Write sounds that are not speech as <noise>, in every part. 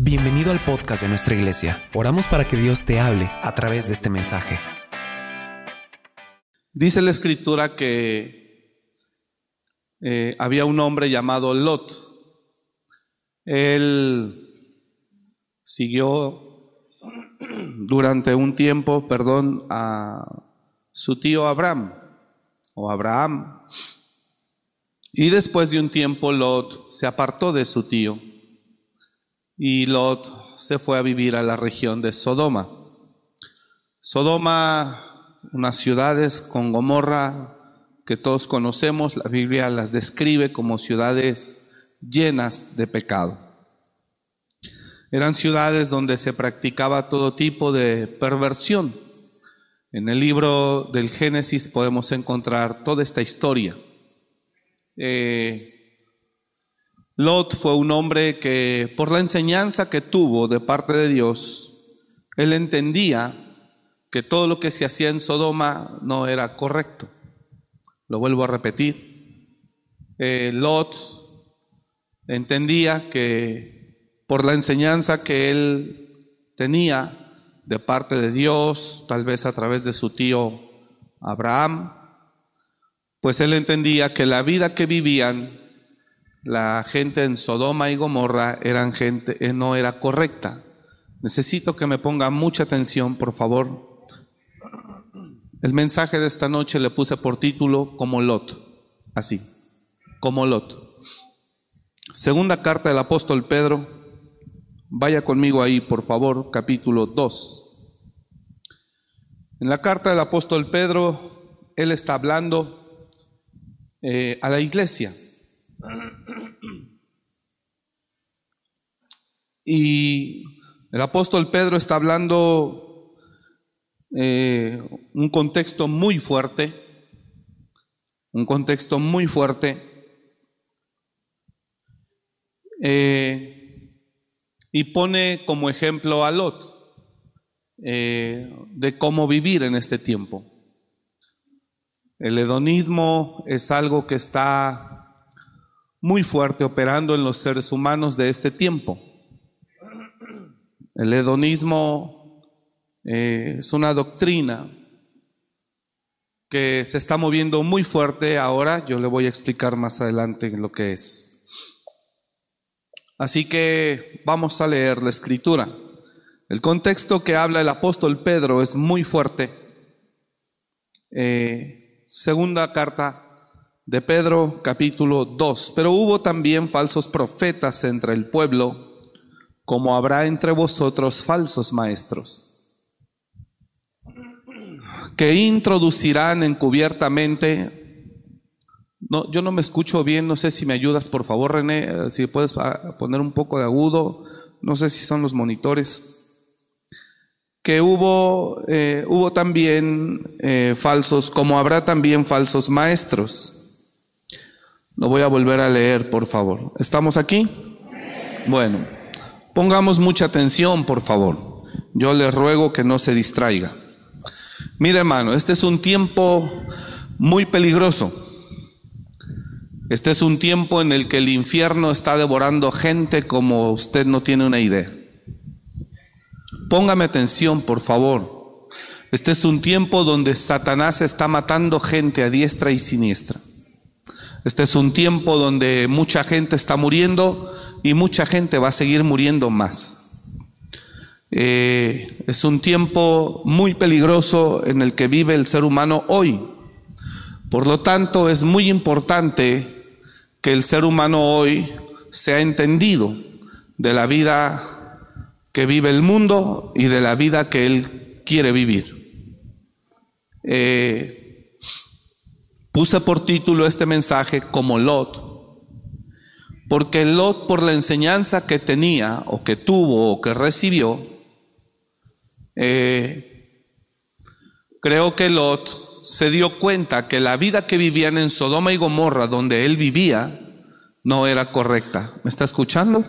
Bienvenido al podcast de nuestra iglesia. Oramos para que Dios te hable a través de este mensaje. Dice la escritura que eh, había un hombre llamado Lot. Él siguió durante un tiempo, perdón, a su tío Abraham o Abraham. Y después de un tiempo Lot se apartó de su tío y Lot se fue a vivir a la región de Sodoma. Sodoma, unas ciudades con Gomorra que todos conocemos, la Biblia las describe como ciudades llenas de pecado. Eran ciudades donde se practicaba todo tipo de perversión. En el libro del Génesis podemos encontrar toda esta historia. Eh, Lot fue un hombre que por la enseñanza que tuvo de parte de Dios, él entendía que todo lo que se hacía en Sodoma no era correcto. Lo vuelvo a repetir. Eh, Lot entendía que por la enseñanza que él tenía de parte de Dios, tal vez a través de su tío Abraham, pues él entendía que la vida que vivían la gente en Sodoma y Gomorra eran gente, eh, no era correcta. Necesito que me ponga mucha atención, por favor. El mensaje de esta noche le puse por título como Lot, así, como Lot. Segunda carta del apóstol Pedro, vaya conmigo ahí, por favor, capítulo 2. En la carta del apóstol Pedro, él está hablando eh, a la iglesia. Y el apóstol Pedro está hablando eh, un contexto muy fuerte, un contexto muy fuerte, eh, y pone como ejemplo a Lot eh, de cómo vivir en este tiempo. El hedonismo es algo que está muy fuerte operando en los seres humanos de este tiempo. El hedonismo eh, es una doctrina que se está moviendo muy fuerte ahora. Yo le voy a explicar más adelante lo que es. Así que vamos a leer la escritura. El contexto que habla el apóstol Pedro es muy fuerte. Eh, segunda carta de Pedro, capítulo 2. Pero hubo también falsos profetas entre el pueblo como habrá entre vosotros falsos maestros, que introducirán encubiertamente, no, yo no me escucho bien, no sé si me ayudas, por favor, René, si puedes poner un poco de agudo, no sé si son los monitores, que hubo, eh, hubo también eh, falsos, como habrá también falsos maestros. Lo voy a volver a leer, por favor. ¿Estamos aquí? Bueno. Pongamos mucha atención, por favor. Yo le ruego que no se distraiga. Mire, hermano, este es un tiempo muy peligroso. Este es un tiempo en el que el infierno está devorando gente como usted no tiene una idea. Póngame atención, por favor. Este es un tiempo donde Satanás está matando gente a diestra y siniestra. Este es un tiempo donde mucha gente está muriendo y mucha gente va a seguir muriendo más. Eh, es un tiempo muy peligroso en el que vive el ser humano hoy. Por lo tanto, es muy importante que el ser humano hoy sea entendido de la vida que vive el mundo y de la vida que él quiere vivir. Eh, puse por título este mensaje como Lot, porque Lot, por la enseñanza que tenía, o que tuvo, o que recibió, eh, creo que Lot se dio cuenta que la vida que vivían en Sodoma y Gomorra, donde él vivía, no era correcta. ¿Me está escuchando?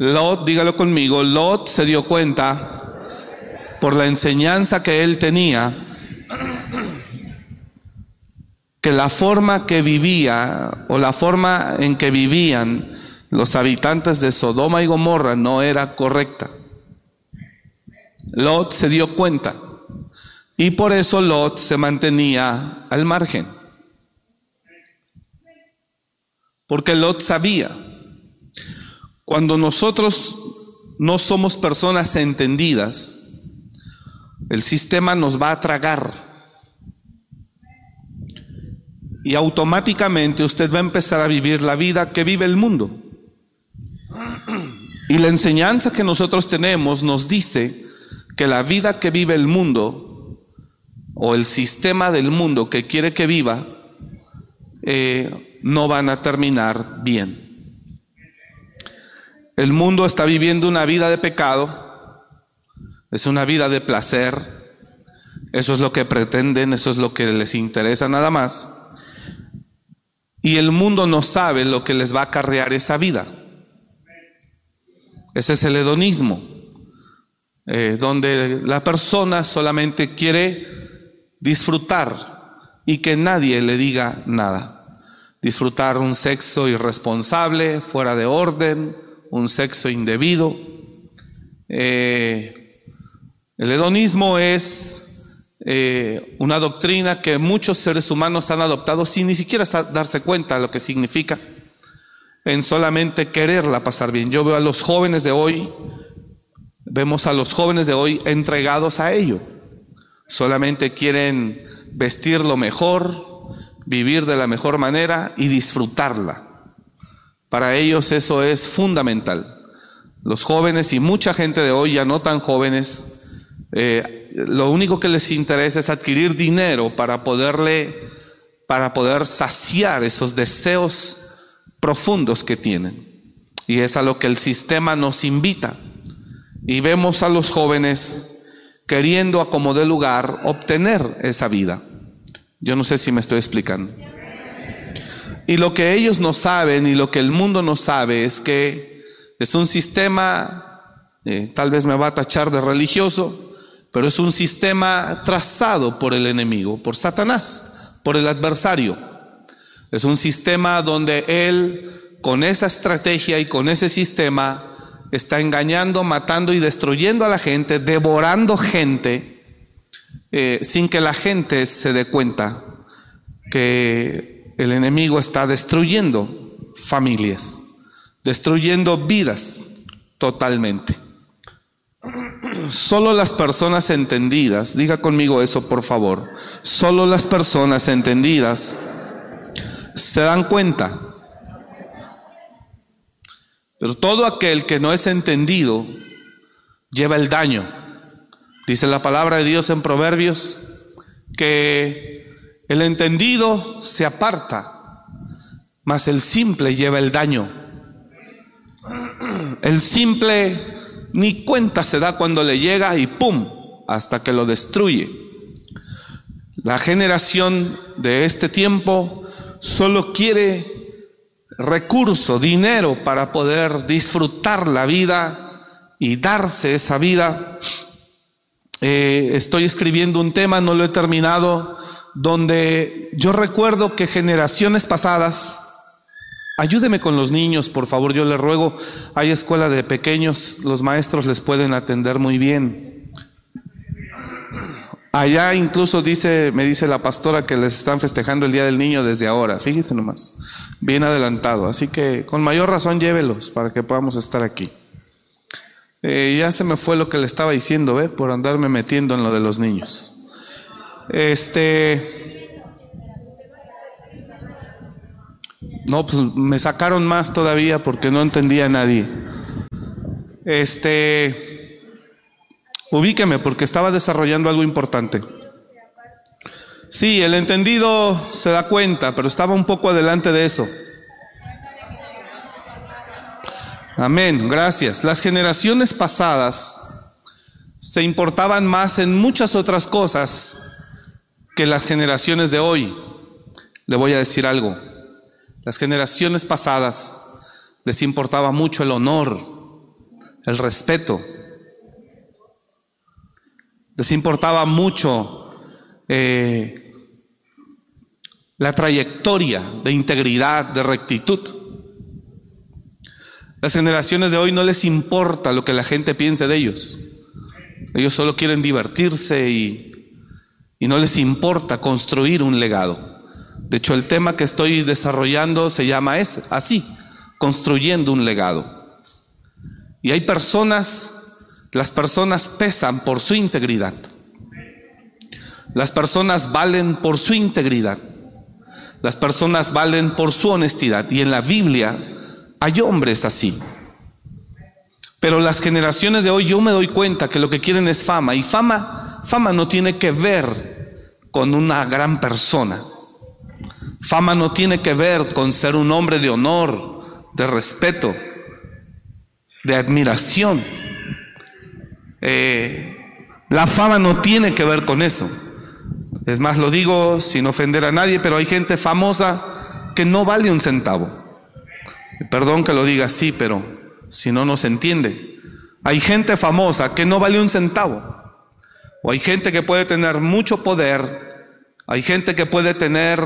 Lot, dígalo conmigo, Lot se dio cuenta por la enseñanza que él tenía que la forma que vivía o la forma en que vivían los habitantes de Sodoma y Gomorra no era correcta. Lot se dio cuenta y por eso Lot se mantenía al margen. Porque Lot sabía, cuando nosotros no somos personas entendidas, el sistema nos va a tragar. Y automáticamente usted va a empezar a vivir la vida que vive el mundo. Y la enseñanza que nosotros tenemos nos dice que la vida que vive el mundo o el sistema del mundo que quiere que viva eh, no van a terminar bien. El mundo está viviendo una vida de pecado, es una vida de placer, eso es lo que pretenden, eso es lo que les interesa nada más. Y el mundo no sabe lo que les va a acarrear esa vida. Ese es el hedonismo, eh, donde la persona solamente quiere disfrutar y que nadie le diga nada. Disfrutar un sexo irresponsable, fuera de orden, un sexo indebido. Eh, el hedonismo es eh, una doctrina que muchos seres humanos han adoptado sin ni siquiera darse cuenta de lo que significa, en solamente quererla pasar bien. Yo veo a los jóvenes de hoy, vemos a los jóvenes de hoy entregados a ello. Solamente quieren vestirlo mejor, vivir de la mejor manera y disfrutarla. Para ellos eso es fundamental. Los jóvenes y mucha gente de hoy, ya no tan jóvenes, eh, lo único que les interesa es adquirir dinero para poderle, para poder saciar esos deseos profundos que tienen. Y es a lo que el sistema nos invita. Y vemos a los jóvenes queriendo a como de lugar obtener esa vida. Yo no sé si me estoy explicando. Y lo que ellos no saben y lo que el mundo no sabe es que es un sistema, eh, tal vez me va a tachar de religioso, pero es un sistema trazado por el enemigo, por Satanás, por el adversario. Es un sistema donde él, con esa estrategia y con ese sistema, está engañando, matando y destruyendo a la gente, devorando gente, eh, sin que la gente se dé cuenta que el enemigo está destruyendo familias, destruyendo vidas totalmente. Solo las personas entendidas, diga conmigo eso por favor, solo las personas entendidas se dan cuenta. Pero todo aquel que no es entendido lleva el daño. Dice la palabra de Dios en Proverbios que el entendido se aparta, mas el simple lleva el daño. El simple ni cuenta se da cuando le llega y ¡pum! hasta que lo destruye. La generación de este tiempo solo quiere recurso, dinero para poder disfrutar la vida y darse esa vida. Eh, estoy escribiendo un tema, no lo he terminado, donde yo recuerdo que generaciones pasadas, ayúdeme con los niños, por favor, yo le ruego, hay escuela de pequeños, los maestros les pueden atender muy bien. Allá incluso dice, me dice la pastora que les están festejando el Día del Niño desde ahora, fíjese nomás, bien adelantado, así que con mayor razón llévelos para que podamos estar aquí. Eh, ya se me fue lo que le estaba diciendo, ¿ve? Por andarme metiendo en lo de los niños. Este. No, pues me sacaron más todavía porque no entendía a nadie. Este. Ubíqueme porque estaba desarrollando algo importante. Sí, el entendido se da cuenta, pero estaba un poco adelante de eso. Amén, gracias. Las generaciones pasadas se importaban más en muchas otras cosas que las generaciones de hoy. Le voy a decir algo. Las generaciones pasadas les importaba mucho el honor, el respeto. Les importaba mucho eh, la trayectoria de integridad, de rectitud. Las generaciones de hoy no les importa lo que la gente piense de ellos. Ellos solo quieren divertirse y, y no les importa construir un legado. De hecho, el tema que estoy desarrollando se llama es así, construyendo un legado. Y hay personas, las personas pesan por su integridad. Las personas valen por su integridad. Las personas valen por su honestidad. Y en la Biblia hay hombres así. Pero las generaciones de hoy yo me doy cuenta que lo que quieren es fama. Y fama, fama no tiene que ver con una gran persona. Fama no tiene que ver con ser un hombre de honor, de respeto, de admiración. Eh, la fama no tiene que ver con eso. Es más, lo digo sin ofender a nadie, pero hay gente famosa que no vale un centavo. Perdón que lo diga así, pero si no, no se entiende. Hay gente famosa que no vale un centavo. O hay gente que puede tener mucho poder. Hay gente que puede tener,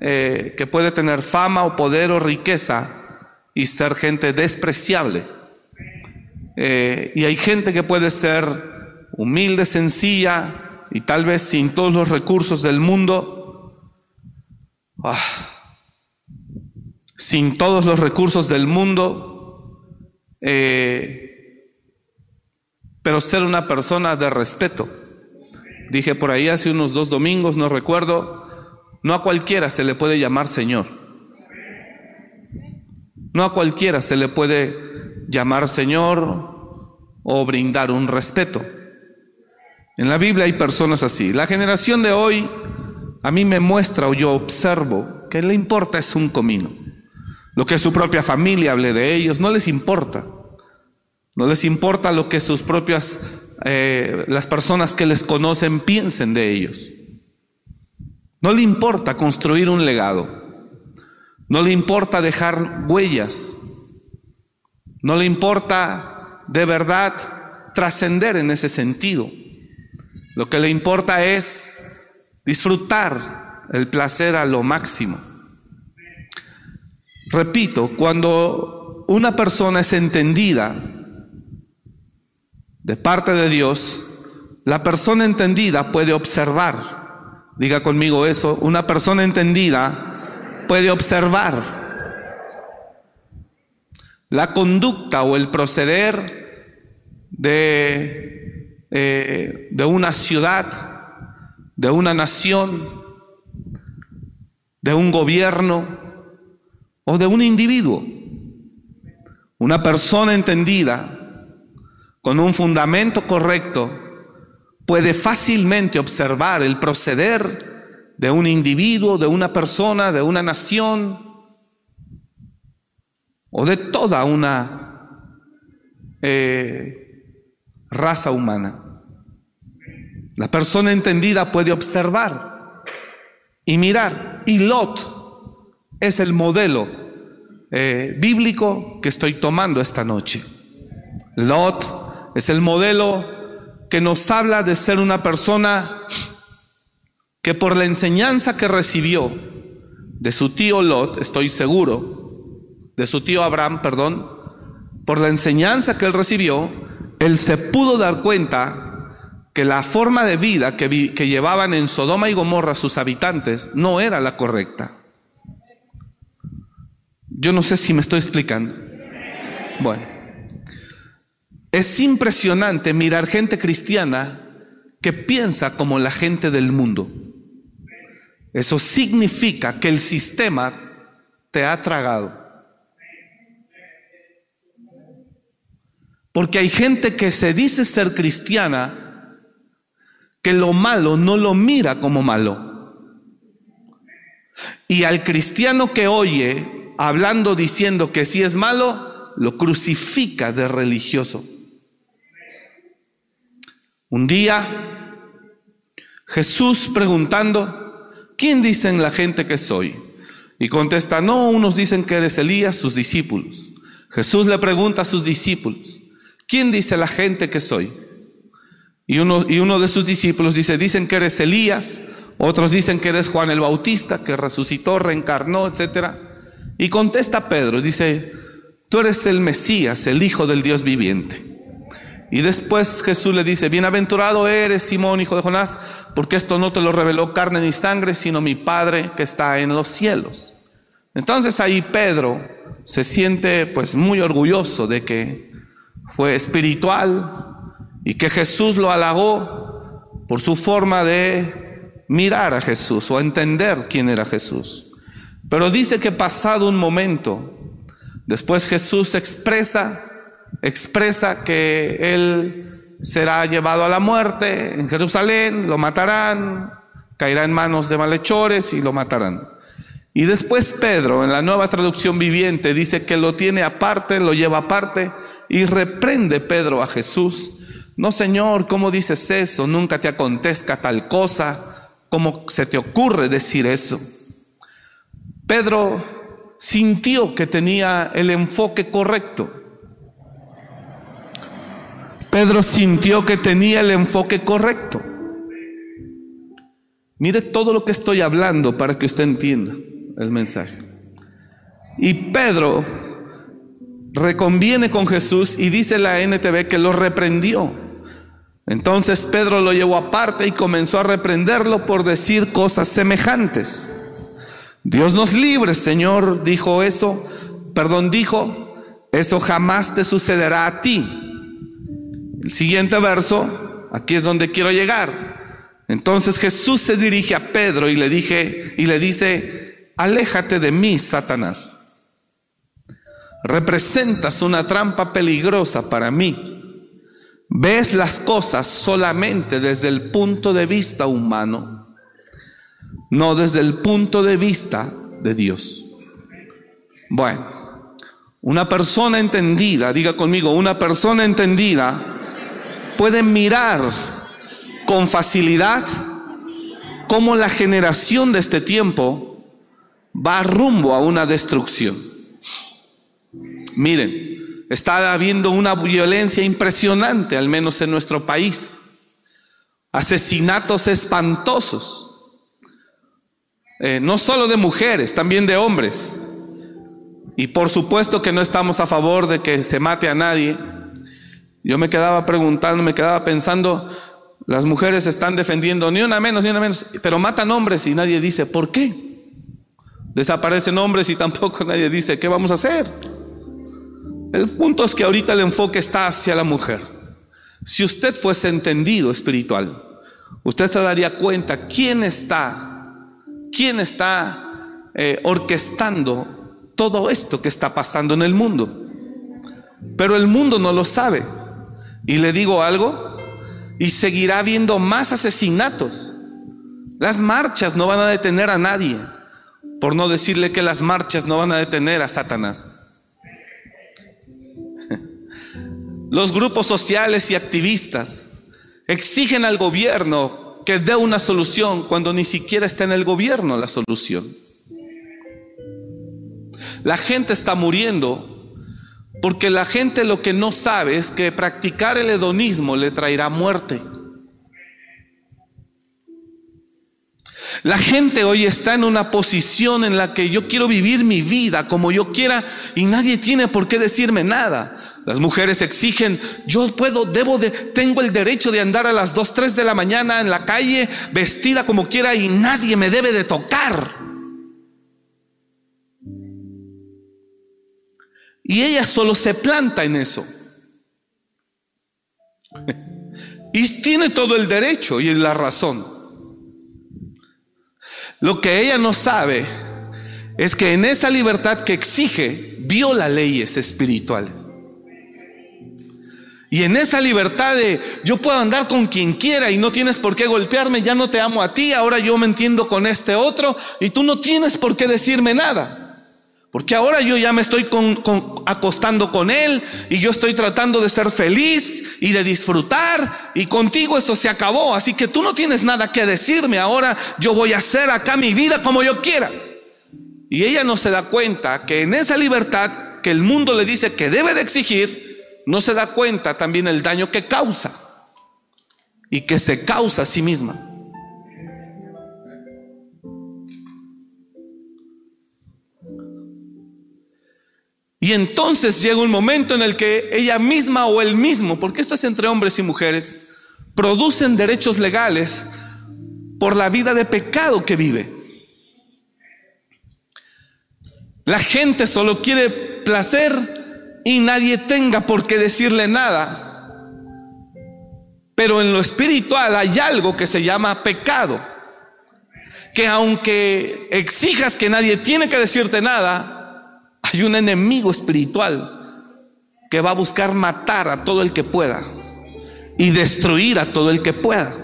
eh, que puede tener fama o poder o riqueza y ser gente despreciable. Eh, y hay gente que puede ser humilde, sencilla, y tal vez sin todos los recursos del mundo, ah, sin todos los recursos del mundo, eh, pero ser una persona de respeto. Dije por ahí hace unos dos domingos, no recuerdo, no a cualquiera se le puede llamar Señor. No a cualquiera se le puede llamar Señor o brindar un respeto. En la Biblia hay personas así. La generación de hoy a mí me muestra o yo observo que le importa es un comino. Lo que su propia familia hable de ellos, no les importa. No les importa lo que sus propias, eh, las personas que les conocen piensen de ellos. No le importa construir un legado. No le importa dejar huellas. No le importa de verdad trascender en ese sentido. Lo que le importa es disfrutar el placer a lo máximo. Repito, cuando una persona es entendida de parte de Dios, la persona entendida puede observar. Diga conmigo eso, una persona entendida puede observar la conducta o el proceder de eh, de una ciudad, de una nación, de un gobierno o de un individuo. Una persona entendida, con un fundamento correcto, puede fácilmente observar el proceder de un individuo, de una persona, de una nación o de toda una eh, raza humana. La persona entendida puede observar y mirar. Y Lot es el modelo eh, bíblico que estoy tomando esta noche. Lot es el modelo que nos habla de ser una persona que por la enseñanza que recibió de su tío Lot, estoy seguro, de su tío Abraham, perdón, por la enseñanza que él recibió, él se pudo dar cuenta que la forma de vida que, llevaban en Sodoma y Gomorra sus habitantes no era la correcta. Yo no sé si me estoy explicando. Bueno, es impresionante mirar gente cristiana que piensa como la gente del mundo. Eso significa que el sistema te ha tragado. Porque hay gente que se dice ser cristiana que lo malo no lo mira como malo. Y al cristiano que oye hablando diciendo que sí es malo, lo crucifica de religioso. Un día Jesús preguntando, ¿quién dicen la gente que soy? Y contesta, no, unos dicen que eres Elías, sus discípulos. Jesús le pregunta a sus discípulos, ¿quién dice la gente que soy? Y uno, y uno de sus discípulos dice, dicen que eres Elías, otros dicen que eres Juan el Bautista, que resucitó, reencarnó, etc. Y contesta Pedro, dice, tú eres el Mesías, el Hijo del Dios viviente. Y después Jesús le dice, bienaventurado eres Simón, hijo de Jonás, porque esto no te lo reveló carne ni sangre, sino mi Padre que está en los cielos. Entonces ahí Pedro se siente pues muy orgulloso de que fue espiritual y que Jesús lo halagó por su forma de mirar a Jesús o entender quién era Jesús. Pero dice que pasado un momento, después Jesús expresa expresa que él será llevado a la muerte en Jerusalén, lo matarán, caerá en manos de malhechores y lo matarán. Y después Pedro, en la nueva traducción viviente, dice que lo tiene aparte, lo lleva aparte y reprende Pedro a Jesús. No, Señor, ¿cómo dices eso? Nunca te acontezca tal cosa. ¿Cómo se te ocurre decir eso? Pedro sintió que tenía el enfoque correcto. Pedro sintió que tenía el enfoque correcto. Mire todo lo que estoy hablando para que usted entienda el mensaje. Y Pedro reconviene con Jesús y dice la NTV que lo reprendió. Entonces Pedro lo llevó aparte y comenzó a reprenderlo por decir cosas semejantes. Dios nos libre, Señor, dijo eso, perdón, dijo, eso jamás te sucederá a ti. El siguiente verso, aquí es donde quiero llegar. Entonces Jesús se dirige a Pedro y le dije y le dice, "Aléjate de mí, Satanás. Representas una trampa peligrosa para mí. Ves las cosas solamente desde el punto de vista humano, no desde el punto de vista de Dios." Bueno, una persona entendida, diga conmigo, una persona entendida pueden mirar con facilidad cómo la generación de este tiempo va rumbo a una destrucción. Miren, está habiendo una violencia impresionante, al menos en nuestro país. Asesinatos espantosos. Eh, no solo de mujeres, también de hombres. Y por supuesto que no estamos a favor de que se mate a nadie, yo me quedaba preguntando, me quedaba pensando, las mujeres están defendiendo ni una menos, ni una menos, pero matan hombres y nadie dice, ¿por qué? Desaparecen hombres y tampoco <laughs> nadie dice, ¿qué vamos a hacer? El punto es que ahorita el enfoque está hacia la mujer. Si usted fuese entendido espiritual, usted se daría cuenta quién está, quién está eh, orquestando todo esto que está pasando en el mundo. Pero el mundo no lo sabe. Y le digo algo, y seguirá habiendo más asesinatos. Las marchas no van a detener a nadie, por no decirle que las marchas no van a detener a Satanás. <laughs> Los grupos sociales y activistas exigen al gobierno que dé una solución cuando ni siquiera está en el gobierno la solución. La gente está muriendo porque la gente lo que no sabe es que practicar el hedonismo le traerá muerte. La gente hoy está en una posición en la que yo quiero vivir mi vida como yo quiera y nadie tiene por qué decirme nada. Las mujeres exigen, yo puedo, debo de, tengo el derecho de andar a las 2, 3 de la mañana en la calle vestida como quiera y nadie me debe de tocar. Y ella solo se planta en eso. Y tiene todo el derecho y la razón. Lo que ella no sabe es que en esa libertad que exige, viola leyes espirituales. Y en esa libertad de yo puedo andar con quien quiera y no tienes por qué golpearme, ya no te amo a ti, ahora yo me entiendo con este otro y tú no tienes por qué decirme nada. Porque ahora yo ya me estoy acostando con Él y yo estoy tratando de ser feliz y de disfrutar y contigo eso se acabó. Así que tú no tienes nada que decirme. Ahora yo voy a hacer acá mi vida como yo quiera. Y ella no se da cuenta que en esa libertad que el mundo le dice que debe de exigir, no se da cuenta también el daño que causa y que se causa a sí misma. Y entonces llega un momento en el que ella misma o él mismo, porque esto es entre hombres y mujeres, producen derechos legales por la vida de pecado que vive. La gente solo quiere placer y nadie tenga por qué decirle nada. Pero en lo espiritual hay algo que se llama pecado. Que aunque exijas que nadie tiene que decirte nada, hay un enemigo espiritual que va a buscar matar a todo el que pueda y destruir a todo el que pueda.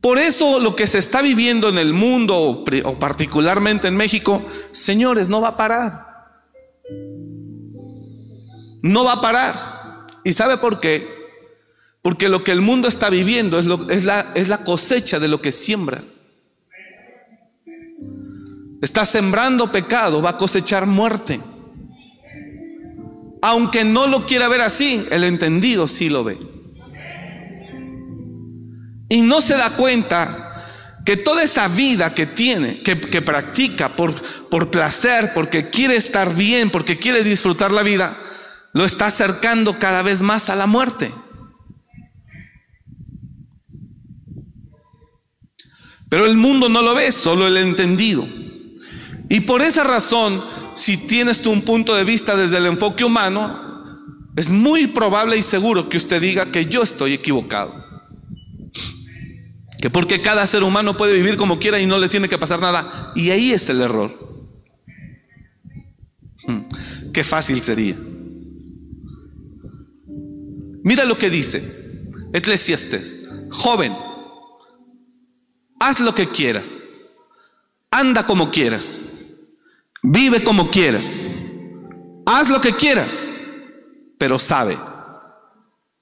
Por eso lo que se está viviendo en el mundo o particularmente en México, señores, no va a parar. No va a parar. ¿Y sabe por qué? Porque lo que el mundo está viviendo es, lo, es, la, cosecha de lo que siembra. Está sembrando pecado, va a cosechar muerte. Aunque no lo quiera ver así, el entendido sí lo ve. Y no se da cuenta que toda esa vida que tiene, que, practica por, por placer, porque quiere estar bien, porque quiere disfrutar la vida, lo está acercando cada vez más a la muerte. Pero el mundo no lo ve, solo el entendido. Y por esa razón, si tienes tú un punto de vista desde el enfoque humano, es muy probable y seguro que usted diga que yo estoy equivocado. Que porque cada ser humano puede vivir como quiera y no le tiene que pasar nada. Y ahí es el error. Hmm, qué fácil sería. Mira lo que dice Eclesiastes. Joven, haz lo que quieras, anda como quieras, vive como quieras, haz lo que quieras, pero sabe,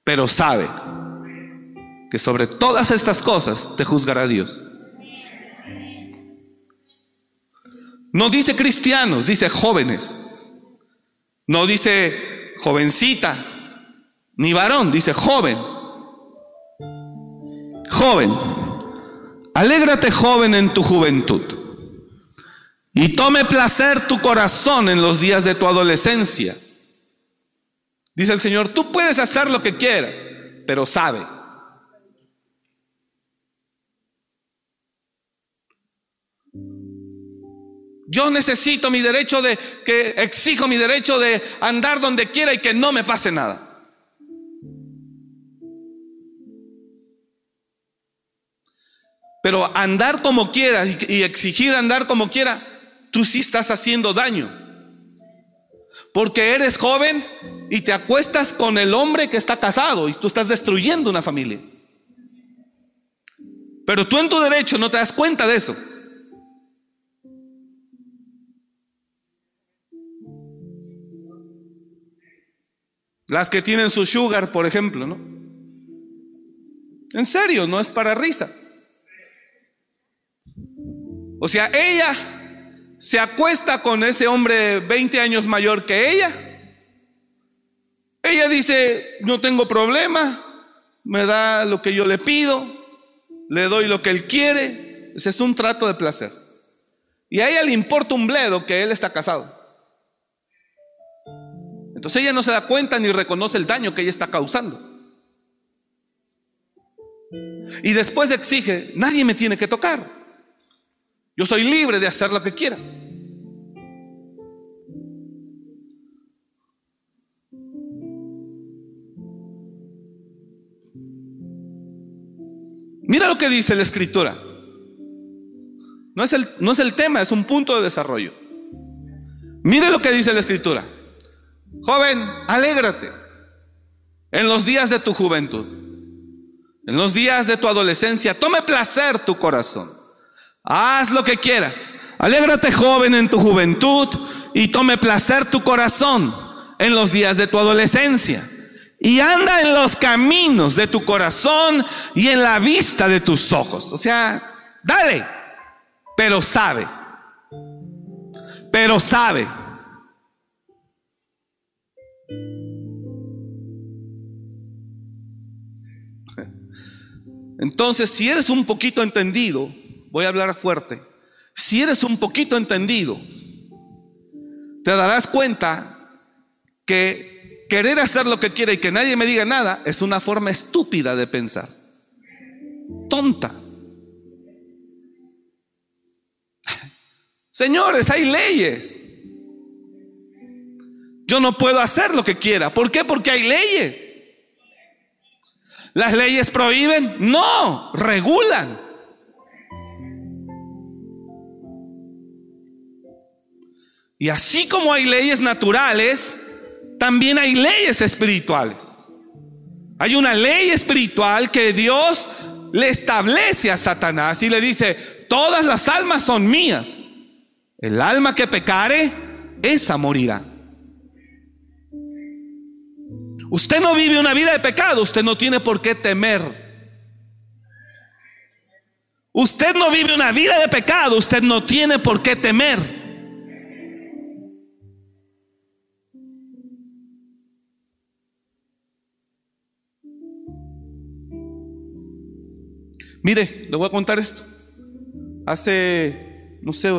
pero sabe que sobre todas estas cosas te juzgará Dios. No dice cristianos, dice jóvenes. No dice jovencita, ni varón, dice joven. Joven. Alégrate joven en tu juventud y tome placer tu corazón en los días de tu adolescencia. Dice el Señor, tú puedes hacer lo que quieras, pero sabe. Yo necesito mi derecho de, que exijo mi derecho de andar donde quiera y que no me pase nada. Pero andar como quieras y exigir andar como quiera, tú sí estás haciendo daño. Porque eres joven y te acuestas con el hombre que está casado y tú estás destruyendo una familia. Pero tú en tu derecho no te das cuenta de eso. Las que tienen su sugar, por ejemplo, ¿no? En serio, no es para risa. O sea, ella se acuesta con ese hombre 20 años mayor que ella. Ella dice, no tengo problema, me da lo que yo le pido, le doy lo que él quiere. Ese es un trato de placer. Y a ella le importa un bledo que él está casado. Entonces ella no se da cuenta ni reconoce el daño que ella está causando. Y después exige, nadie me tiene que tocar. Yo soy libre de hacer lo que quiera. Mira lo que dice la escritura. No es, el, no es el tema, es un punto de desarrollo. Mire lo que dice la escritura. Joven, alégrate en los días de tu juventud, en los días de tu adolescencia. Tome placer tu corazón Haz lo que quieras. Alégrate joven en tu juventud y tome placer tu corazón en los días de tu adolescencia. Y anda en los caminos de tu corazón y en la vista de tus ojos. O sea, dale, pero sabe. Pero sabe. Entonces, si eres un poquito entendido, voy a hablar fuerte, si eres un poquito entendido, te darás cuenta que querer hacer lo que quiere y que nadie me diga nada es una forma estúpida de pensar. Tonta. <laughs> Señores, hay leyes. Yo no puedo hacer lo que quiera. ¿Por qué? Porque hay leyes. ¿Las leyes prohíben? No, regulan. Y así como hay leyes naturales, también hay leyes espirituales. Hay una ley espiritual que Dios le establece a Satanás y le dice, todas las almas son mías. El alma que pecare, esa morirá. Usted no vive una vida de pecado, usted no tiene por qué temer. Usted no vive una vida de pecado, usted no tiene por qué temer. Mire, le voy a contar esto. Hace, no sé,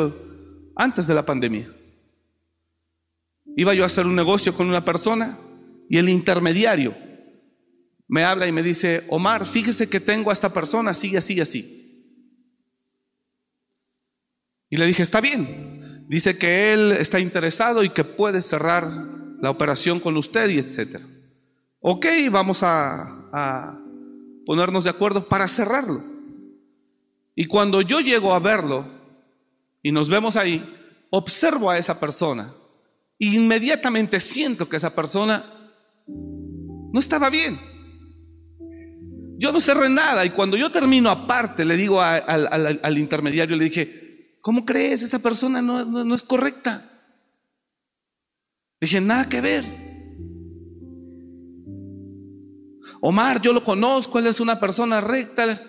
antes de la pandemia, iba yo a hacer un negocio con una persona y el intermediario me habla y me dice, Omar, fíjese que tengo a esta persona, sigue así, así. Y le dije, está bien. Dice que él está interesado y que puede cerrar la operación con usted y etcétera. Ok, vamos a, a ponernos de acuerdo para cerrarlo. Y cuando yo llego a verlo y nos vemos ahí, observo a esa persona. E inmediatamente siento que esa persona no estaba bien. Yo no cerré nada y cuando yo termino aparte, le digo al, intermediario, le dije, ¿cómo crees? Esa persona no, no es correcta. Dije, nada que ver. Omar, yo lo conozco, él es una persona recta.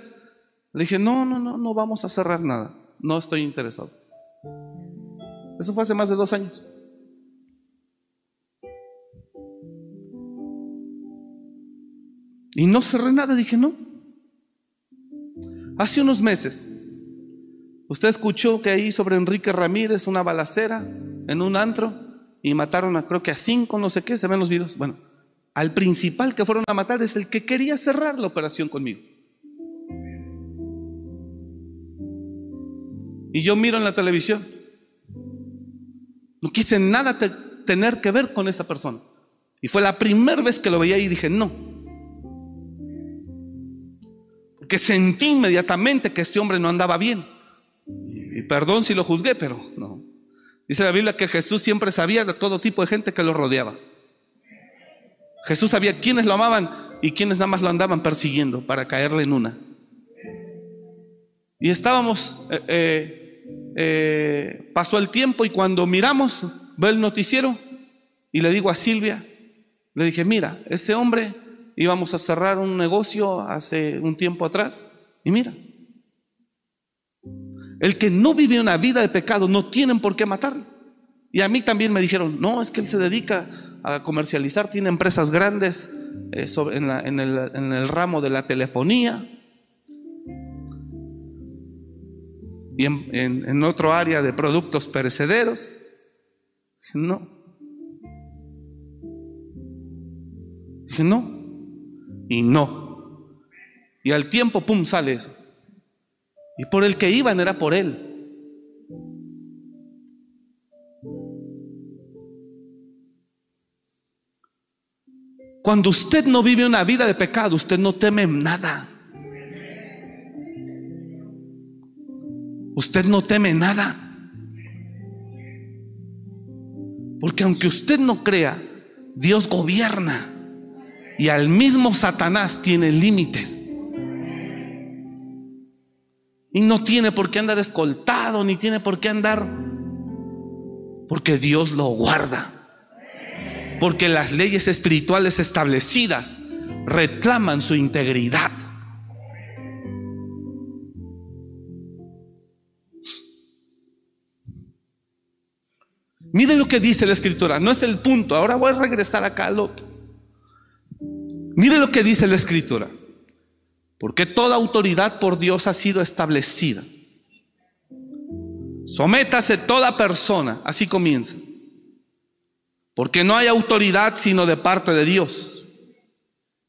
Le dije, no, no, no, no vamos a cerrar nada. No estoy interesado. Eso fue hace más de dos años. Y no cerré nada, dije no. Hace unos meses, usted escuchó que ahí sobre Enrique Ramírez una balacera en un antro y mataron a creo que a cinco, no sé qué, se ven los videos. Bueno, al principal que fueron a matar es el que quería cerrar la operación conmigo. Y yo miro en la televisión. No quise nada tener que ver con esa persona. Y fue la primera vez que lo veía y dije, no, que sentí inmediatamente que este hombre no andaba bien. Y perdón si lo juzgué, pero no. Dice la Biblia que Jesús siempre sabía de todo tipo de gente que lo rodeaba. Jesús sabía quiénes lo amaban y quiénes nada más lo andaban persiguiendo para caerle en una. Y estábamos, eh, eh, eh, pasó el tiempo y cuando miramos, ve el noticiero y le digo a Silvia, le dije, mira, ese hombre íbamos a cerrar un negocio hace un tiempo atrás y mira, el que no vive una vida de pecado no tienen por qué matarlo. Y a mí también me dijeron, no, es que él se dedica a comercializar, tiene empresas grandes eh, en, el, ramo de la telefonía y en, en otro área de productos perecederos. No. No y no. Y al tiempo, pum, sale eso. Y por el que iban era por él. Cuando usted no vive una vida de pecado, usted no teme nada. Usted no teme nada. Porque aunque usted no crea, Dios gobierna. Y al mismo Satanás tiene límites. Y no tiene por qué andar escoltado, ni tiene por qué andar, porque Dios lo guarda. Porque las leyes espirituales establecidas reclaman su integridad. Miren lo que dice la escritura, no es el punto, ahora voy a regresar acá al otro. Mire lo que dice la escritura. Porque toda autoridad por Dios ha sido establecida. Sométase toda persona, así comienza. Porque no hay autoridad sino de parte de Dios.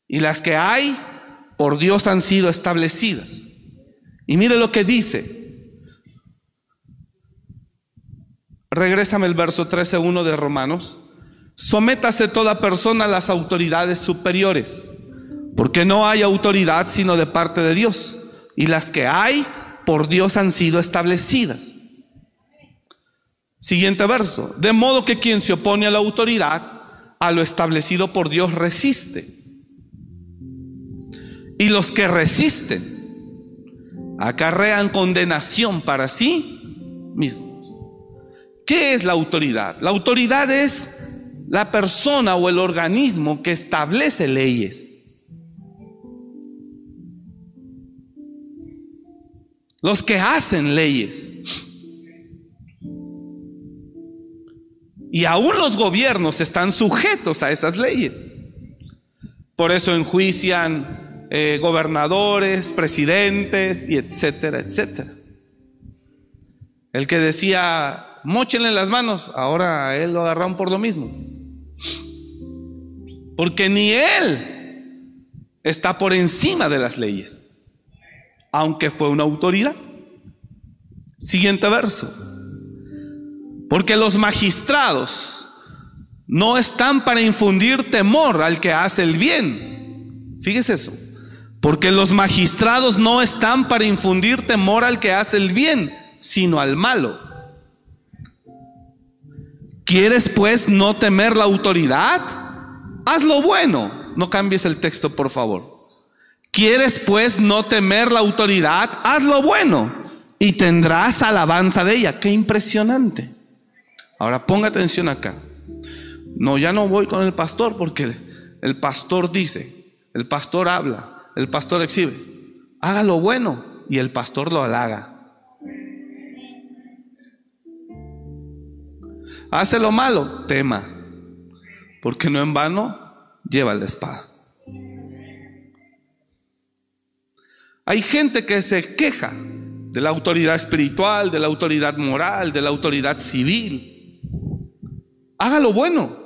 Y las que hay, por Dios han sido establecidas. Y mire lo que dice. Regrésame el verso 13.1 de Romanos. Sométase toda persona a las autoridades superiores, porque no hay autoridad sino de parte de Dios. Y las que hay, por Dios han sido establecidas. Siguiente verso. De modo que quien se opone a la autoridad, a lo establecido por Dios resiste. Y los que resisten acarrean condenación para sí mismos. ¿Qué es la autoridad? La autoridad es la persona o el organismo que establece leyes. Los que hacen leyes. Y aún los gobiernos están sujetos a esas leyes. Por eso enjuician eh, gobernadores, presidentes, y etcétera, etcétera. El que decía, mochenle las manos, ahora a él lo agarraron por lo mismo. Porque ni él está por encima de las leyes, aunque fue una autoridad. Siguiente verso. Porque los magistrados no están para infundir temor al que hace el bien. Fíjese eso. Porque los magistrados no están para infundir temor al que hace el bien, sino al malo. ¿Quieres pues no temer la autoridad? Haz lo bueno. No cambies el texto, por favor. ¿Quieres pues no temer la autoridad? Haz lo bueno y tendrás alabanza de ella. Qué impresionante. Ahora ponga atención acá. No, ya no voy con el pastor porque el pastor dice, el pastor habla, el pastor exhibe. Haga lo bueno y el pastor lo halaga. Hace lo malo, tema, porque no en vano lleva la espada. Hay gente que se queja de la autoridad espiritual, de la autoridad moral, de la autoridad civil. Haga lo bueno.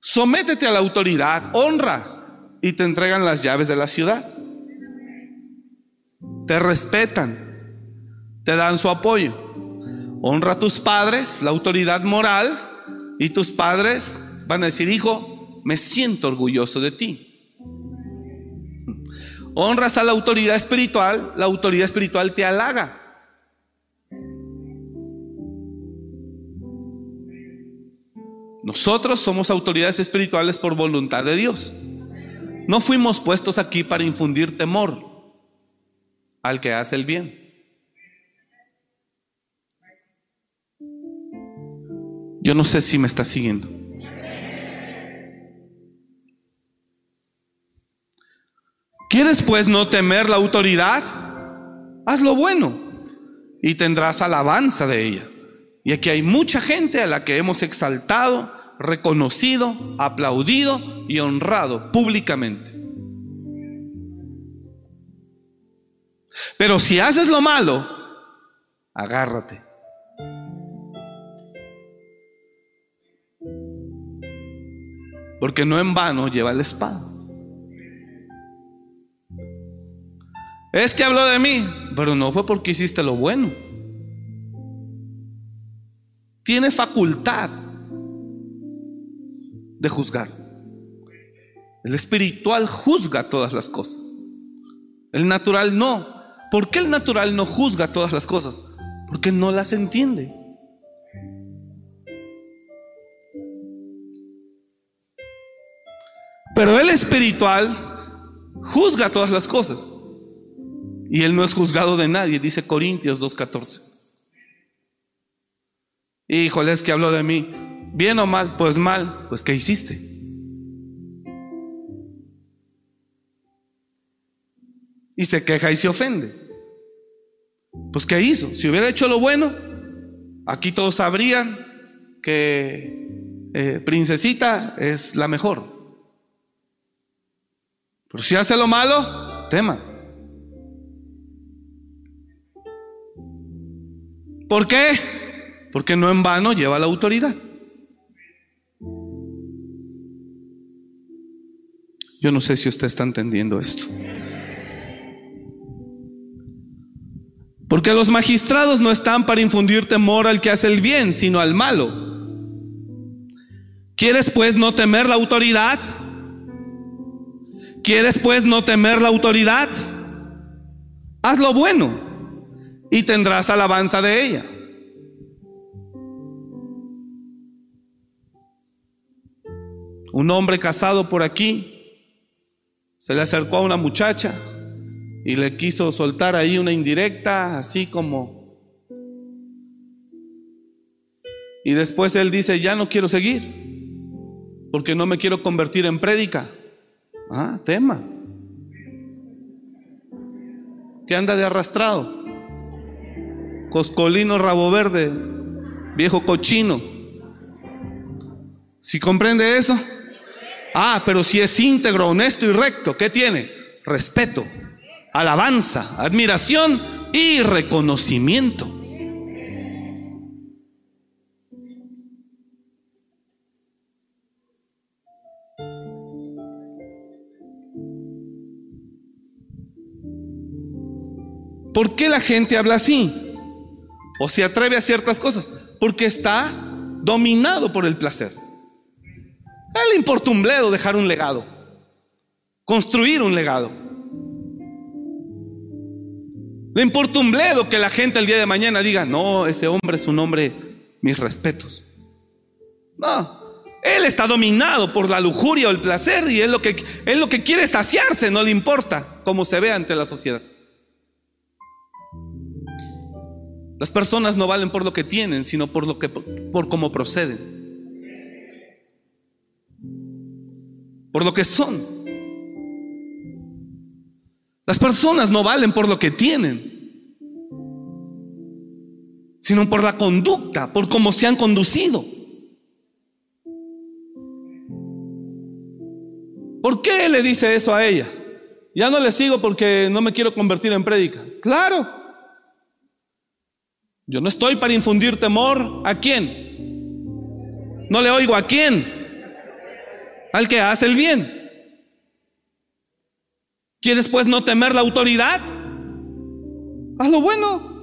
Sométete a la autoridad, honra y te entregan las llaves de la ciudad. Te respetan, te dan su apoyo. Honra a tus padres, la autoridad moral, y tus padres van a decir, hijo, me siento orgulloso de ti. Honras a la autoridad espiritual, la autoridad espiritual te halaga. Nosotros somos autoridades espirituales por voluntad de Dios. No fuimos puestos aquí para infundir temor al que hace el bien. Yo no sé si me está siguiendo. ¿Quieres pues no temer la autoridad? Haz lo bueno y tendrás alabanza de ella. Y aquí hay mucha gente a la que hemos exaltado, reconocido, aplaudido y honrado públicamente. Pero si haces lo malo, agárrate. Porque no en vano lleva la espada. Es que habló de mí, pero no fue porque hiciste lo bueno. Tiene facultad de juzgar. El espiritual juzga todas las cosas. El natural no. ¿Por qué el natural no juzga todas las cosas? Porque no las entiende. Pero el espiritual juzga todas las cosas. Y él no es juzgado de nadie, dice Corintios 2.14. Híjole, es que habló de mí. Bien o mal, pues mal, pues ¿qué hiciste? Y se queja y se ofende. Pues ¿qué hizo? Si hubiera hecho lo bueno, aquí todos sabrían que eh, princesita es la mejor. Si hace lo malo, tema. ¿Por qué? Porque no en vano lleva la autoridad. Yo no sé si usted está entendiendo esto. Porque los magistrados no están para infundir temor al que hace el bien, sino al malo. ¿Quieres pues no temer la autoridad? ¿Quieres pues no temer la autoridad? Haz lo bueno y tendrás alabanza de ella. Un hombre casado por aquí se le acercó a una muchacha y le quiso soltar ahí una indirecta, así como... Y después él dice, ya no quiero seguir, porque no me quiero convertir en prédica. Ah, tema. ¿Qué anda de arrastrado? Coscolino rabo verde, viejo cochino. ¿Si comprende eso? Ah, pero si es íntegro, honesto y recto, ¿qué tiene? Respeto, alabanza, admiración y reconocimiento. ¿Por qué la gente habla así? O se atreve a ciertas cosas. Porque está dominado por el placer. A él le importa un bledo dejar un legado. Construir un legado. Le importa un bledo que la gente el día de mañana diga, no, ese hombre es un hombre, mis respetos. No, él está dominado por la lujuria o el placer y él lo que, él lo que quiere saciarse, no le importa cómo se ve ante la sociedad. Las personas no valen por lo que tienen, sino por lo que por cómo proceden. Por lo que son. Las personas no valen por lo que tienen, sino por la conducta, por cómo se han conducido. ¿Por qué le dice eso a ella? Ya no le sigo porque no me quiero convertir en prédica. Claro, yo no estoy para infundir temor. ¿A quién? No le oigo a quién. Al que hace el bien. ¿Quieres pues no temer la autoridad? Haz lo bueno.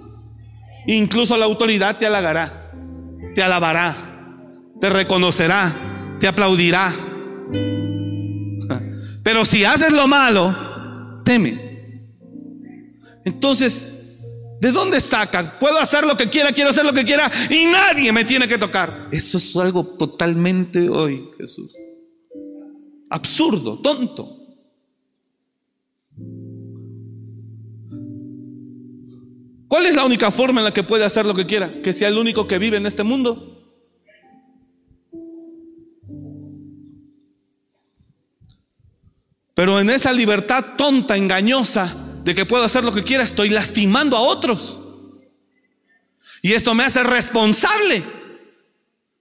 Incluso la autoridad te halagará, te alabará, te reconocerá, te aplaudirá. Pero si haces lo malo, teme. Entonces, ¿De dónde sacan? Puedo hacer lo que quiera, quiero hacer lo que quiera y nadie me tiene que tocar. Eso es algo totalmente hoy, Jesús. Absurdo, tonto. ¿Cuál es la única forma en la que puede hacer lo que quiera? Que sea el único que vive en este mundo. Pero en esa libertad tonta, engañosa, de que puedo hacer lo que quiera, estoy lastimando a otros. Y eso me hace responsable.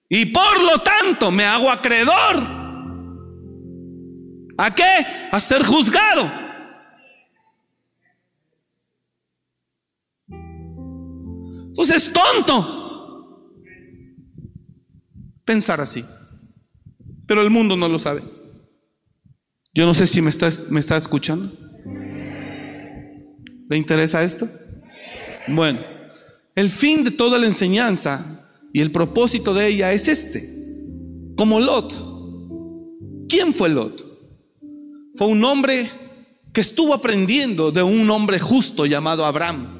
Y por lo tanto me hago acreedor. ¿A qué? A ser juzgado. Entonces es tonto pensar así. Pero el mundo no lo sabe. Yo no sé si me está, me está escuchando. ¿Le interesa esto? Bueno, el fin de toda la enseñanza y el propósito de ella es este. Como Lot. ¿Quién fue Lot? Fue un hombre que estuvo aprendiendo de un hombre justo llamado Abraham.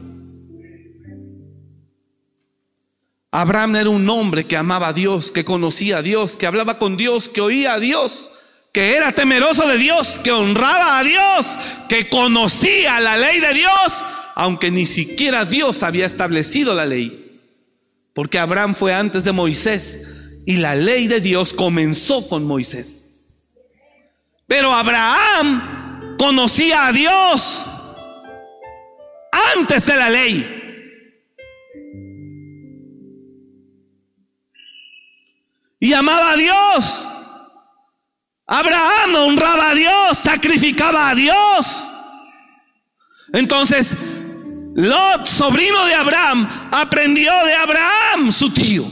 Abraham era un hombre que amaba a Dios, que conocía a Dios, que hablaba con Dios, que oía a Dios que era temeroso de Dios, que honraba a Dios, que conocía la ley de Dios, aunque ni siquiera Dios había establecido la ley. Porque Abraham fue antes de Moisés y la ley de Dios comenzó con Moisés. Pero Abraham conocía a Dios antes de la ley. Y amaba a Dios. Abraham honraba a Dios, sacrificaba a Dios. Entonces, Lot, sobrino de Abraham, aprendió de Abraham, su tío.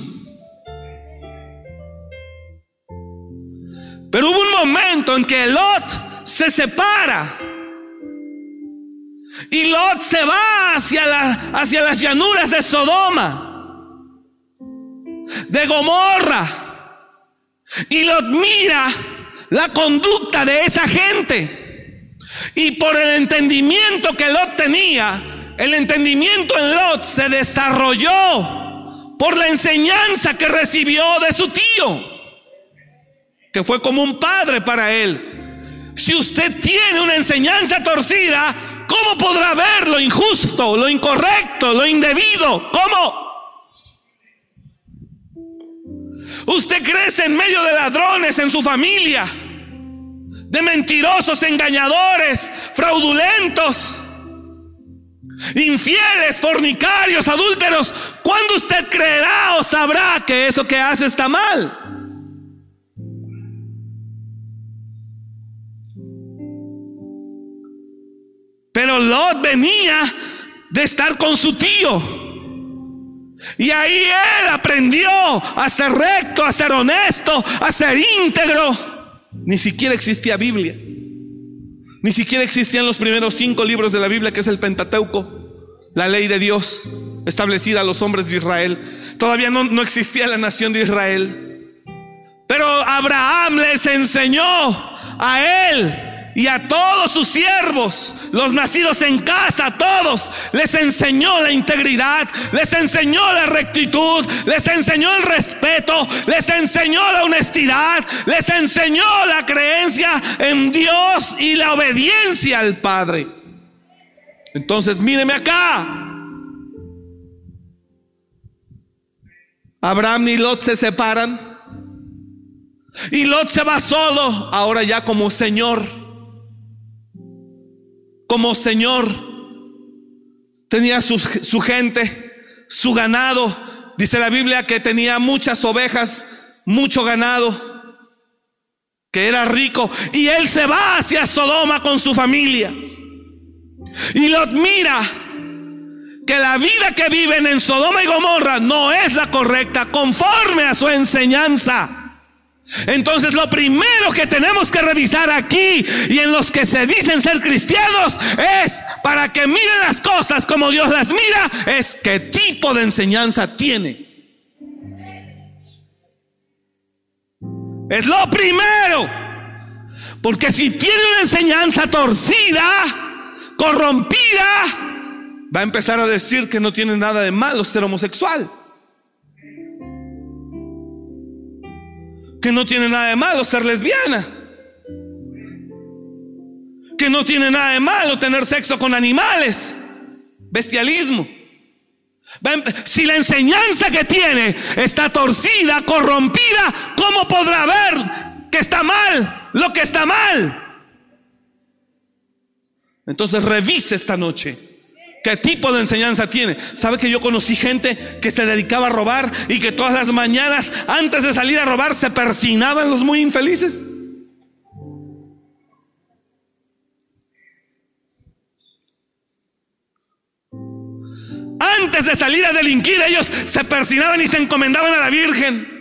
Pero hubo un momento en que Lot se separa. Y Lot se va hacia, hacia las llanuras de Sodoma, de Gomorra. Y Lot mira la conducta de esa gente. Y por el entendimiento que Lot tenía, el entendimiento en Lot se desarrolló por la enseñanza que recibió de su tío, que fue como un padre para él. Si usted tiene una enseñanza torcida, ¿cómo podrá ver lo injusto, lo incorrecto, lo indebido? ¿Cómo? Usted crece en medio de ladrones en su familia, de mentirosos, engañadores, fraudulentos, infieles, fornicarios, adúlteros. ¿Cuándo usted creerá o sabrá que eso que hace está mal? Pero Lot venía de estar con su tío. Y ahí él aprendió a ser recto, a ser honesto, a ser íntegro. Ni siquiera existía Biblia. Ni siquiera existían los primeros cinco libros de la Biblia, que es el Pentateuco, la ley de Dios establecida a los hombres de Israel. Todavía no, no existía la nación de Israel. Pero Abraham les enseñó a él y a todos sus siervos, los nacidos en casa, todos, les enseñó la integridad, les enseñó la rectitud, les enseñó el respeto, les enseñó la honestidad, les enseñó la creencia en Dios y la obediencia al Padre. Entonces, míreme acá. Abraham y Lot se separan. Y Lot se va solo, ahora ya como Señor como Señor. Tenía su, gente, su ganado. Dice la Biblia que tenía muchas ovejas, mucho ganado, que era rico. Y él se va hacia Sodoma con su familia. Y lo admira que la vida que viven en Sodoma y Gomorra no es la correcta conforme a su enseñanza. Entonces lo primero que tenemos que revisar aquí y en los que se dicen ser cristianos es para que miren las cosas como Dios las mira, es qué tipo de enseñanza tiene. Es lo primero. Porque si tiene una enseñanza torcida, corrompida, va a empezar a decir que no tiene nada de malo ser homosexual. Que no tiene nada de malo ser lesbiana. Que no tiene nada de malo tener sexo con animales. Bestialismo. Si la enseñanza que tiene está torcida, corrompida, ¿cómo podrá ver que está mal lo que está mal? Entonces revise esta noche ¿Qué tipo de enseñanza tiene? ¿Sabe que yo conocí gente que se dedicaba a robar y que todas las mañanas antes de salir a robar se persinaban los muy infelices? Antes de salir a delinquir ellos se persinaban y se encomendaban a la Virgen.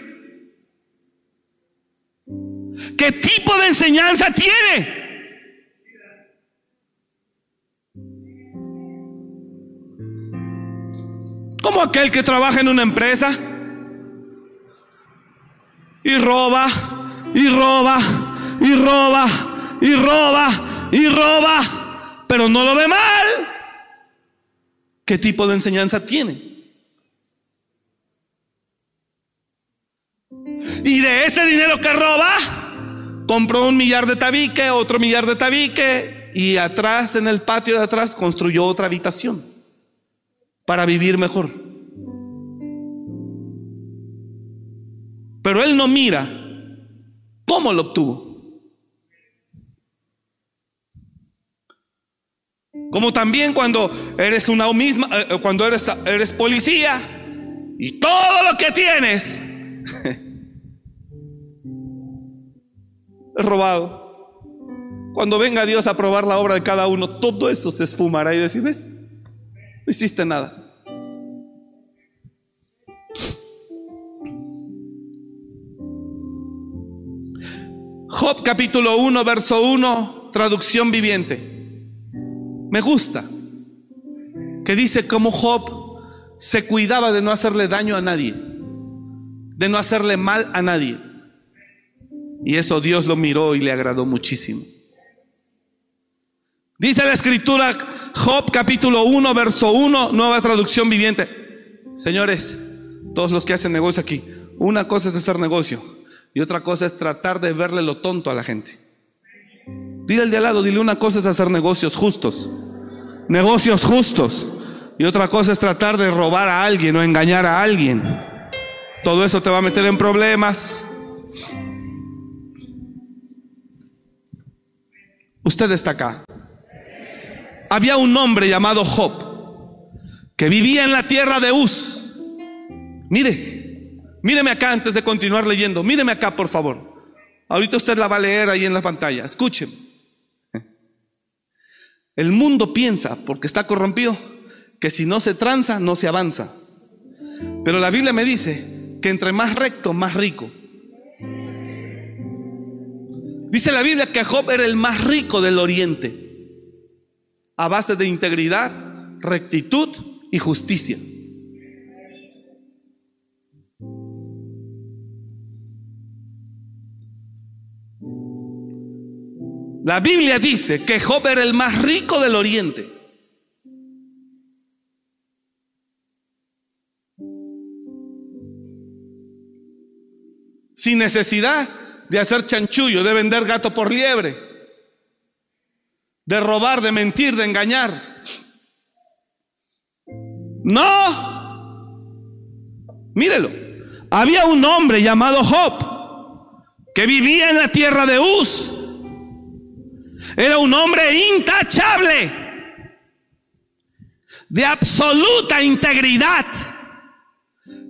¿Qué tipo de enseñanza tiene? Como aquel que trabaja en una empresa y roba, y roba, y roba, y roba, y roba, pero no lo ve mal. ¿Qué tipo de enseñanza tiene? Y de ese dinero que roba, compró un millar de tabique, otro millar de tabique, y atrás, en el patio de atrás, construyó otra habitación para vivir mejor. Pero él no mira cómo lo obtuvo. Como también cuando eres una misma, eh, eh, cuando eres, eres policía y todo lo que tienes <laughs> es robado. Cuando venga Dios a probar la obra de cada uno, todo eso se esfumará y decir, ¿ves? No hiciste nada. Job capítulo 1, verso 1. traducción viviente. Me gusta. Que dice cómo Job se cuidaba de no hacerle daño a nadie, de no hacerle mal a nadie. Y eso Dios lo miró y le agradó muchísimo. Dice la escritura, Job capítulo 1, verso 1, nueva traducción viviente. Señores, todos los que hacen negocio aquí, una cosa es hacer negocio y otra cosa es tratar de verle lo tonto a la gente. Dile al de al lado, dile una cosa es hacer negocios justos, negocios justos. Y otra cosa es tratar de robar a alguien o engañar a alguien. Todo eso te va a meter en problemas. Usted está acá. Había un hombre llamado Job que vivía en la tierra de Uz. Mire, míreme acá antes de continuar leyendo. Míreme acá, por favor. Ahorita usted la va a leer ahí en la pantalla. Escuchen. El mundo piensa, porque está corrompido, que si no se tranza, no se avanza. Pero la Biblia me dice que entre más recto, más rico. Dice la Biblia que Job era el más rico del oriente a base de integridad, rectitud y justicia. La Biblia dice que Job era el más rico del oriente. Sin necesidad de hacer chanchullo, de vender gato por liebre de robar, de mentir, de engañar. No. Mírelo. Había un hombre llamado Job que vivía en la tierra de Uz. Era un hombre intachable, de absoluta integridad,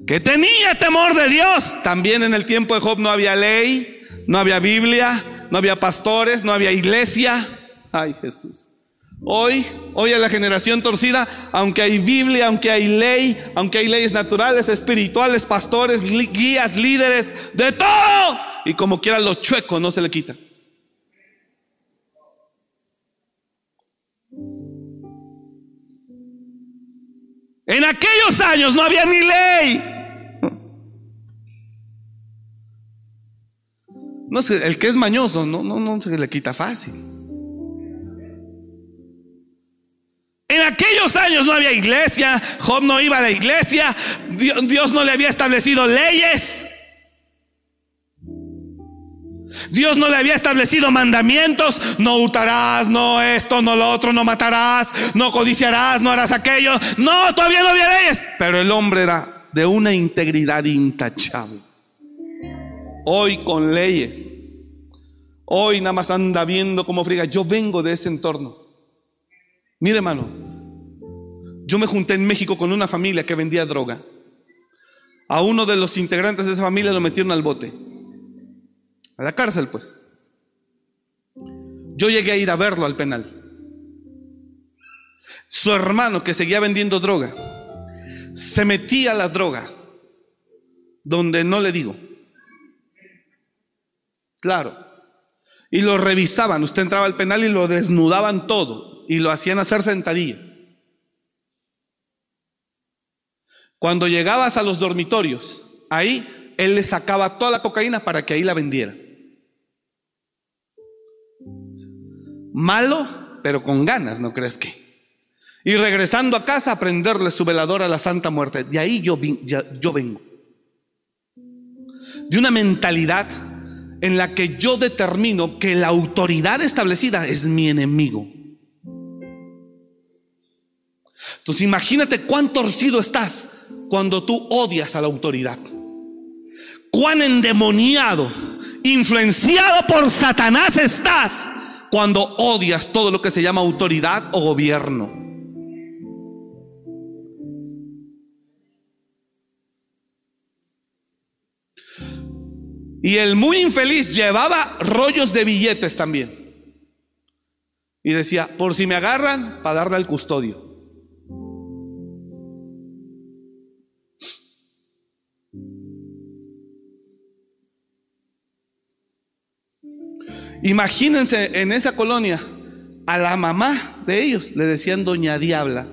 que tenía temor de Dios. También en el tiempo de Job no había ley, no había Biblia, no había pastores, no había iglesia. Ay Jesús. Hoy, hoy a la generación torcida, aunque hay Biblia, aunque hay ley, aunque hay leyes naturales, espirituales, pastores, guías, líderes, de todo. Y como quiera lo chueco no se le quita. En aquellos años no había ni ley. No sé, el que es mañoso no, no, no se le quita fácil. Años no había iglesia, Job no iba a la iglesia, Dios no le había establecido leyes. Dios no le había establecido mandamientos, no hurtarás, no esto, no lo otro, no matarás, no codiciarás, no harás aquello. No, todavía no había leyes. Pero el hombre era de una integridad intachable. Hoy con leyes. Hoy nada más anda viendo cómo friga. Yo vengo de ese entorno. Mire, hermano, yo me junté en México con una familia que vendía droga. A uno de los integrantes de esa familia lo metieron al bote, a la cárcel, pues. Yo llegué a ir a verlo al penal. Su hermano, que seguía vendiendo droga, se metía a la droga donde no le digo. Claro. Y lo revisaban. Usted entraba al penal y lo desnudaban todo y lo hacían hacer sentadillas. Cuando llegabas a los dormitorios, ahí él le sacaba toda la cocaína para que ahí la vendiera. Malo, pero con ganas, ¿no crees que? Y regresando a casa a prenderle su velador a la Santa Muerte. De ahí yo, yo vengo. De una mentalidad en la que yo determino que la autoridad establecida es mi enemigo. Entonces imagínate cuán torcido estás cuando tú odias a la autoridad. Cuán endemoniado, influenciado por Satanás estás cuando odias todo lo que se llama autoridad o gobierno. Y el muy infeliz llevaba rollos de billetes también. Y decía, por si me agarran, para darle al custodio. Imagínense en esa colonia, a la mamá de ellos le decían doña Diabla,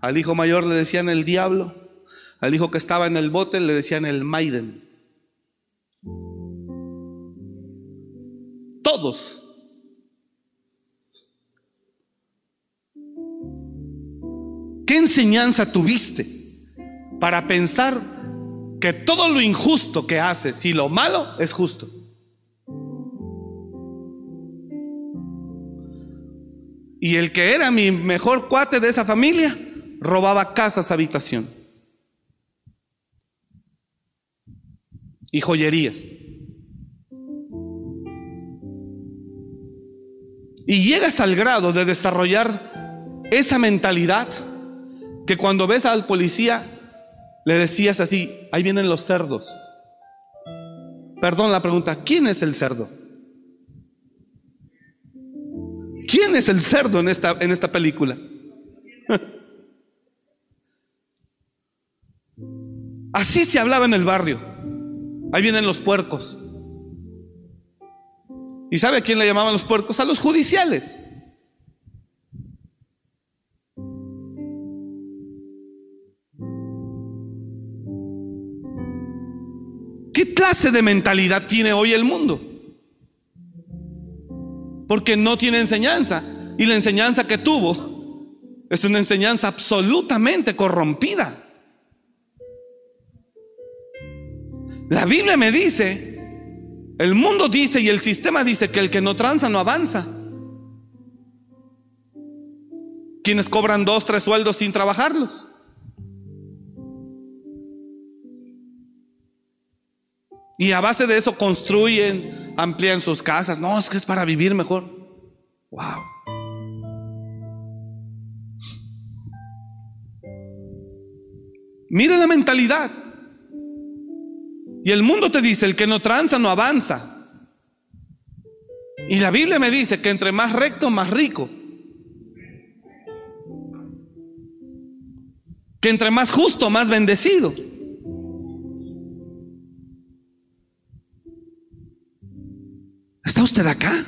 al hijo mayor le decían el diablo, al hijo que estaba en el bote le decían el Maiden. Todos. ¿Qué enseñanza tuviste para pensar que todo lo injusto que haces y lo malo es justo? Y el que era mi mejor cuate de esa familia robaba casas, habitación y joyerías. Y llegas al grado de desarrollar esa mentalidad que cuando ves al policía le decías así, ahí vienen los cerdos. Perdón la pregunta, ¿quién es el cerdo? ¿Quién es el cerdo en esta, en esta película? <laughs> Así se hablaba en el barrio. Ahí vienen los puercos. ¿Y sabe a quién le llamaban los puercos? A los judiciales. ¿Qué clase de mentalidad tiene hoy el mundo? Porque no tiene enseñanza. Y la enseñanza que tuvo es una enseñanza absolutamente corrompida. La Biblia me dice, el mundo dice y el sistema dice que el que no tranza no avanza. Quienes cobran dos, tres sueldos sin trabajarlos. Y a base de eso construyen, amplían sus casas. No, es que es para vivir mejor. Wow. Mira la mentalidad. Y el mundo te dice, el que no tranza no avanza. Y la Biblia me dice que entre más recto, más rico. Que entre más justo, más bendecido. ¿Está usted acá?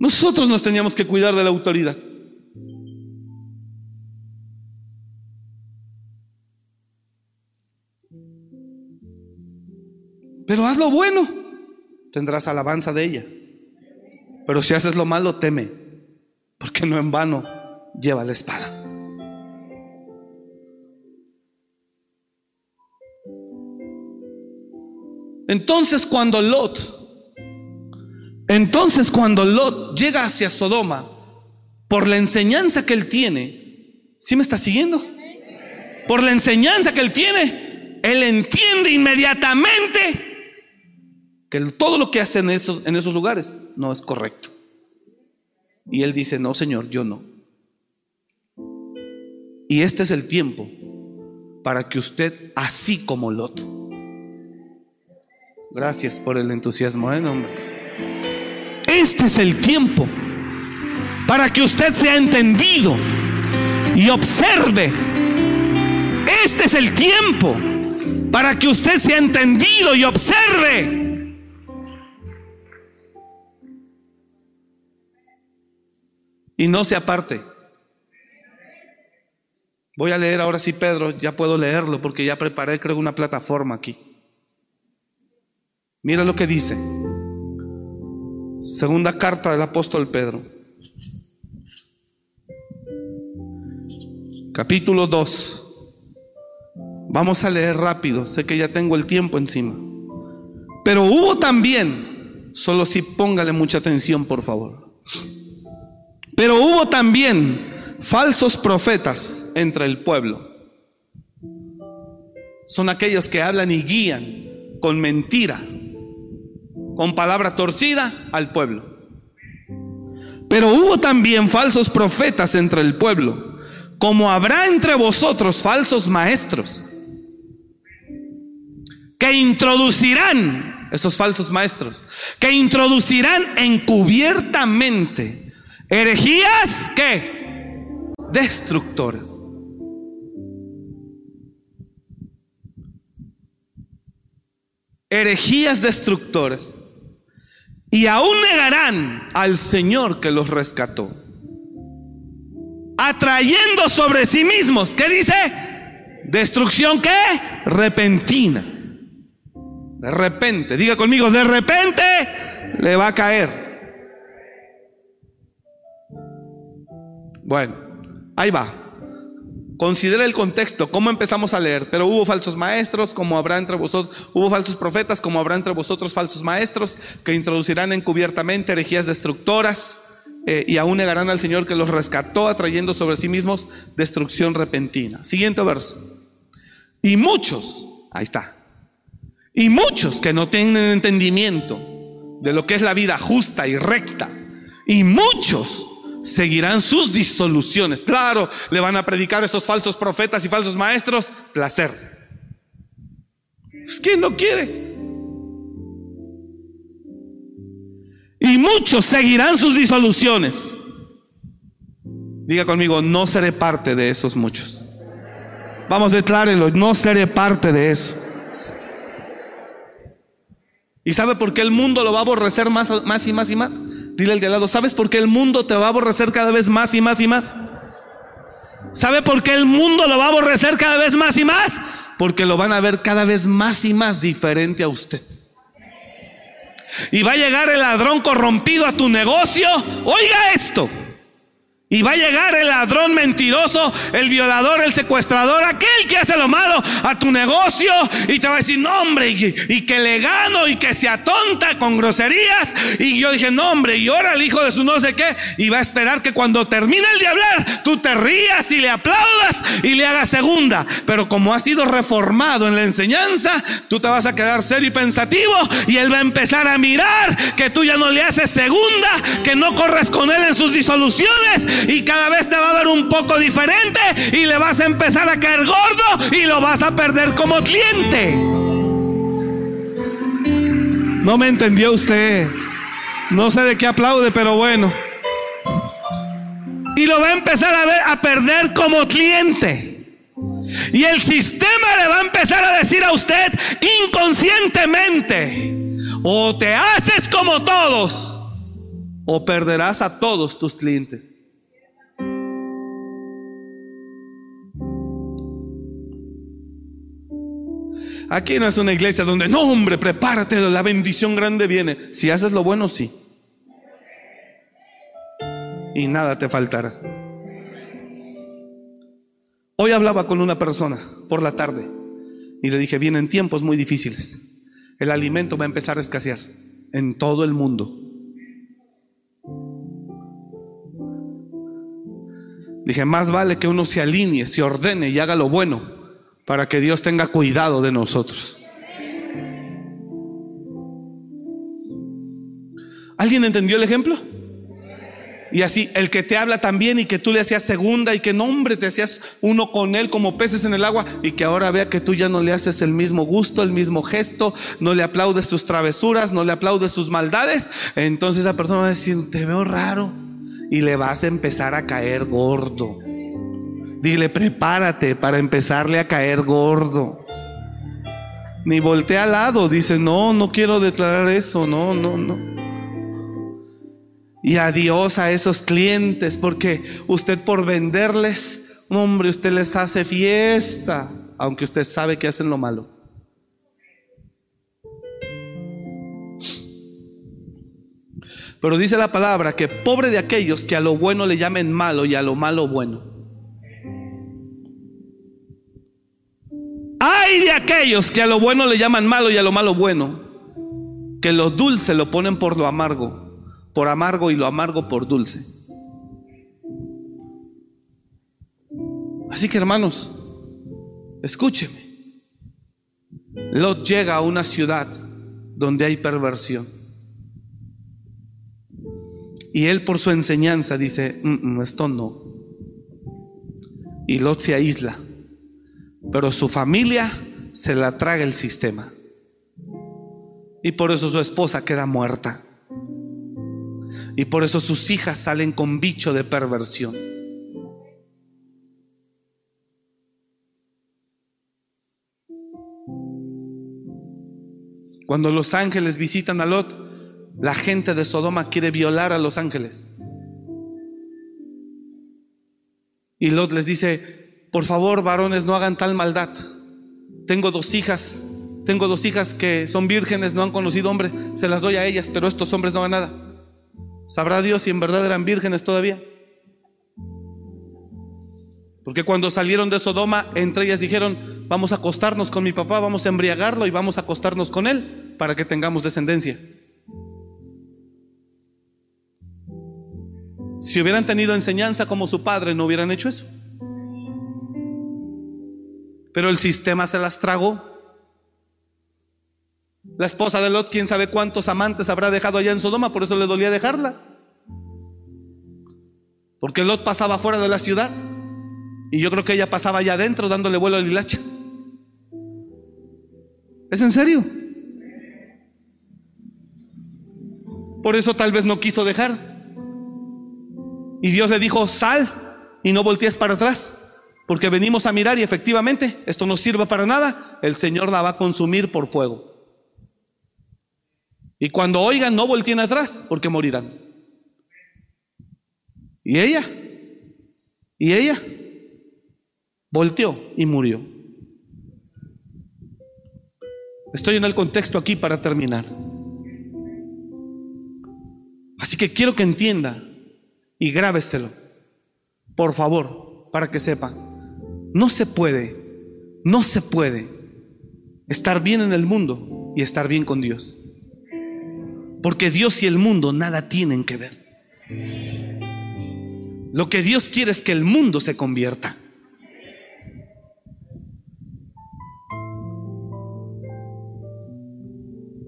Nosotros nos teníamos que cuidar de la autoridad. Pero haz lo bueno, tendrás alabanza de ella. Pero si haces lo malo, teme, porque no en vano lleva la espada. Entonces cuando Lot, entonces cuando Lot llega hacia Sodoma, por la enseñanza que él tiene, ¿sí me está siguiendo? Por la enseñanza que él tiene, él entiende inmediatamente que todo lo que hace en esos, en esos lugares no es correcto. Y él dice, no, Señor, yo no. Y este es el tiempo para que usted, así como Lot, Gracias por el entusiasmo, ¿eh, hombre? Este es el tiempo para que usted sea entendido y observe. Este es el tiempo para que usted sea entendido y observe. Y no se aparte. Voy a leer ahora sí, Pedro, ya puedo leerlo porque ya preparé, creo, una plataforma aquí. Mira lo que dice. Segunda carta del apóstol Pedro. Capítulo 2. Vamos a leer rápido, sé que ya tengo el tiempo encima. Pero hubo también, solo si póngale mucha atención por favor. Pero hubo también falsos profetas entre el pueblo. Son aquellos que hablan y guían con mentira con palabra torcida al pueblo. Pero hubo también falsos profetas entre el pueblo, como habrá entre vosotros falsos maestros, que introducirán, esos falsos maestros, que introducirán encubiertamente herejías que destructoras. herejías destructoras y aún negarán al Señor que los rescató, atrayendo sobre sí mismos, ¿qué dice? Destrucción qué? Repentina. De repente, diga conmigo, de repente le va a caer. Bueno, ahí va. Considera el contexto, cómo empezamos a leer. Pero hubo falsos maestros, como habrá entre vosotros, hubo falsos profetas, como habrá entre vosotros falsos maestros, que introducirán encubiertamente herejías destructoras eh, y aún negarán al Señor que los rescató, atrayendo sobre sí mismos destrucción repentina. Siguiente verso. Y muchos, ahí está, y muchos que no tienen entendimiento de lo que es la vida justa y recta, y muchos seguirán sus disoluciones. Claro, le van a predicar esos falsos profetas y falsos maestros placer. Es que no quiere. Y muchos seguirán sus disoluciones. Diga conmigo, no seré parte de esos muchos. Vamos, declárelo, no seré parte de eso. ¿Y sabe por qué el mundo lo va a aborrecer más, más y más y más? Dile al de lado, ¿sabes por qué el mundo te va a aborrecer cada vez más y más y más? ¿Sabe por qué el mundo lo va a aborrecer cada vez más y más? Porque lo van a ver cada vez más y más diferente a usted. Y va a llegar el ladrón corrompido a tu negocio. Oiga esto. Y va a llegar el ladrón mentiroso, el violador, el secuestrador, aquel que hace lo malo a tu negocio y te va a decir, no hombre, y, que le gano y que se atonta con groserías. Y yo dije, no hombre, y ahora el hijo de su no sé qué. Y va a esperar que cuando termine el de hablar, tú te rías y le aplaudas y le hagas segunda. Pero como ha sido reformado en la enseñanza, tú te vas a quedar serio y pensativo y él va a empezar a mirar que tú ya no le haces segunda, que no corres con él en sus disoluciones y cada vez te va a ver un poco diferente y le vas a empezar a caer gordo y lo vas a perder como cliente. No me entendió usted. No sé de qué aplaude, pero bueno. Y lo va a empezar a ver a perder como cliente. Y el sistema le va a empezar a decir a usted inconscientemente, o te haces como todos, o perderás a todos tus clientes. Aquí no es una iglesia donde, no hombre, prepárate, la bendición grande viene. Si haces lo bueno, sí. Y nada te faltará. Hoy hablaba con una persona por la tarde y le dije, vienen tiempos muy difíciles. El alimento va a empezar a escasear en todo el mundo. Dije, más vale que uno se alinee, se ordene y haga lo bueno para que Dios tenga cuidado de nosotros. ¿Alguien entendió el ejemplo? Y así, el que te habla también y que tú le hacías segunda y que nombre te hacías uno con él como peces en el agua y que ahora vea que tú ya no le haces el mismo gusto, el mismo gesto, no le aplaudes sus travesuras, no le aplaudes sus maldades, entonces esa persona va a decir, te veo raro y le vas a empezar a caer gordo. Dile, prepárate para empezarle a caer gordo. Ni voltea al lado, dice, no, no quiero declarar eso, no, no, no. Y adiós a esos clientes, porque usted por venderles, hombre, usted les hace fiesta, aunque usted sabe que hacen lo malo. Pero dice la palabra que pobre de aquellos que a lo bueno le llamen malo y a lo malo bueno. Hay de aquellos que a lo bueno le llaman malo y a lo malo bueno, que lo dulce lo ponen por lo amargo, por amargo y lo amargo por dulce. Así que hermanos, escúcheme. Lot llega a una ciudad donde hay perversión. Y él por su enseñanza dice, mm, mm, esto no. Y Lot se aísla pero su familia se la traga el sistema. Y por eso su esposa queda muerta. Y por eso sus hijas salen con bicho de perversión. Cuando los ángeles visitan a Lot, la gente de Sodoma quiere violar a los ángeles. Y Lot les dice, por favor, varones, no hagan tal maldad. Tengo dos hijas, tengo dos hijas que son vírgenes, no han conocido hombre, se las doy a ellas, pero estos hombres no hagan nada. ¿Sabrá Dios si en verdad eran vírgenes todavía? Porque cuando salieron de Sodoma, entre ellas dijeron, vamos a acostarnos con mi papá, vamos a embriagarlo y vamos a acostarnos con él para que tengamos descendencia. Si hubieran tenido enseñanza como su padre, no hubieran hecho eso. Pero el sistema se las tragó. La esposa de Lot, quién sabe cuántos amantes habrá dejado allá en Sodoma, por eso le dolía dejarla. Porque Lot pasaba fuera de la ciudad. Y yo creo que ella pasaba allá adentro dándole vuelo al hilacha. ¿Es en serio? Por eso tal vez no quiso dejar. Y Dios le dijo, sal y no voltees para atrás, porque venimos a mirar y efectivamente esto no sirve para nada, el Señor la va a consumir por fuego. Y cuando oigan, no volteen atrás, porque morirán. Y ella, y ella, volteó y murió. Estoy en el contexto aquí para terminar. Así que quiero que entienda y grábeselo, por favor, para que sepa. No se puede, no se puede estar bien en el mundo y estar bien con Dios. Porque Dios y el mundo nada tienen que ver. Lo que Dios quiere es que el mundo se convierta.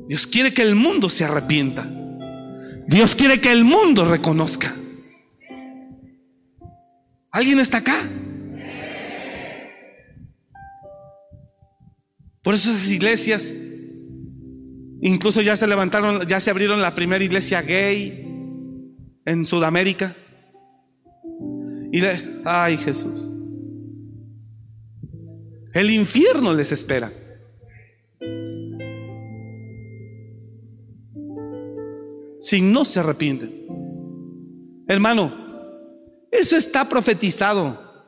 Dios quiere que el mundo se arrepienta. Dios quiere que el mundo reconozca. ¿Alguien está acá? Por eso esas iglesias, incluso ya se levantaron, ya se abrieron la primera iglesia gay en Sudamérica. Y le, ay Jesús, el infierno les espera. Si no se arrepienten. Hermano, eso está profetizado.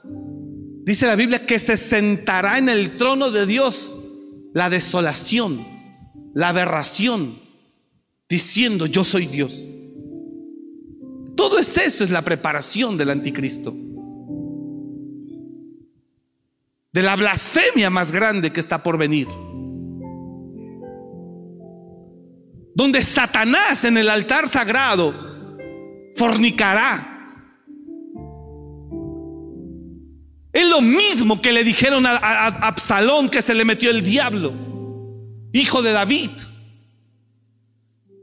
Dice la Biblia que se sentará en el trono de Dios la desolación, la aberración, diciendo yo soy Dios. Todo es eso, es la preparación del anticristo. De la blasfemia más grande que está por venir. Donde Satanás en el altar sagrado fornicará Es lo mismo que le dijeron a, Absalón que se le metió el diablo, hijo de David.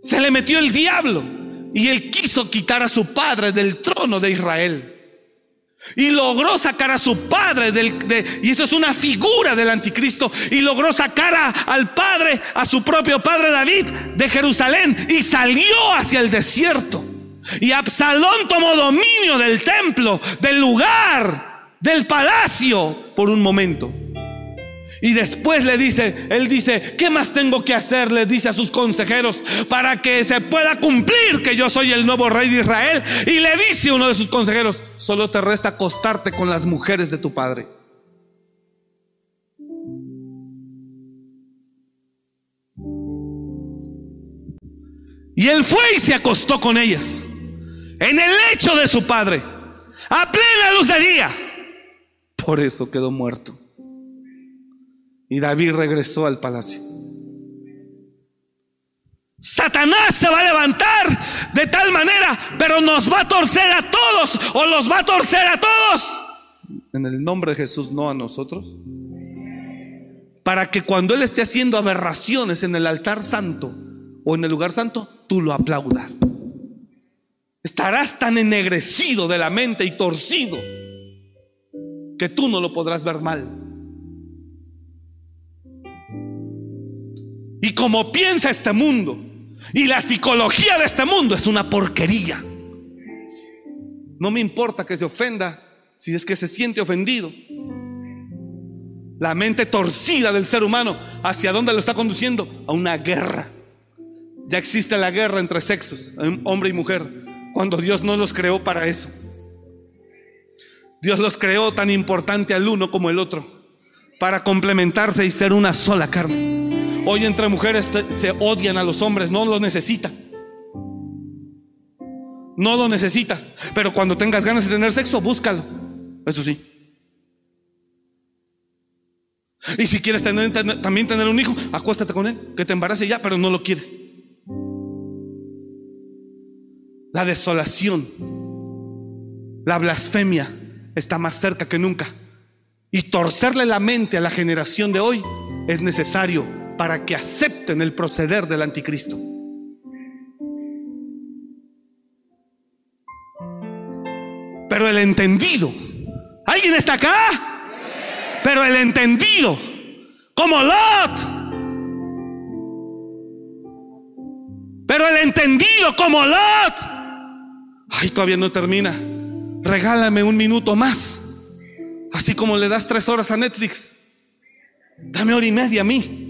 Se le metió el diablo y él quiso quitar a su padre del trono de Israel. Y logró sacar a su padre del, y eso es una figura del anticristo. Y logró sacar al padre, a su propio padre David, de Jerusalén y salió hacia el desierto. Y Absalón tomó dominio del templo, del lugar del palacio por un momento. Y después le dice, él dice, ¿qué más tengo que hacer? Le dice a sus consejeros para que se pueda cumplir que yo soy el nuevo rey de Israel. Y le dice uno de sus consejeros, solo te resta acostarte con las mujeres de tu padre. Y él fue y se acostó con ellas, en el lecho de su padre, a plena luz de día. Por eso quedó muerto. Y David regresó al palacio. Satanás se va a levantar de tal manera, pero nos va a torcer a todos o los va a torcer a todos. En el nombre de Jesús, no a nosotros. Para que cuando Él esté haciendo aberraciones en el altar santo o en el lugar santo, tú lo aplaudas. Estarás tan ennegrecido de la mente y torcido que tú no lo podrás ver mal. Y como piensa este mundo, y la psicología de este mundo es una porquería. No me importa que se ofenda si es que se siente ofendido. La mente torcida del ser humano, ¿hacia dónde lo está conduciendo? A una guerra. Ya existe la guerra entre sexos, hombre y mujer, cuando Dios no los creó para eso. Dios los creó tan importante al uno como el otro, para complementarse y ser una sola carne. Hoy entre mujeres se odian a los hombres, no lo necesitas. No lo necesitas, pero cuando tengas ganas de tener sexo, búscalo. Eso sí. Y si quieres tener, también tener un hijo, acuéstate con él, que te embarace ya, pero no lo quieres. La desolación, la blasfemia está más cerca que nunca. Y torcerle la mente a la generación de hoy es necesario para que acepten el proceder del anticristo. Pero el entendido, ¿alguien está acá? Pero el entendido, como Lot. Pero el entendido como Lot. Ay, todavía no termina. Regálame un minuto más. Así como le das tres horas a Netflix. Dame hora y media a mí.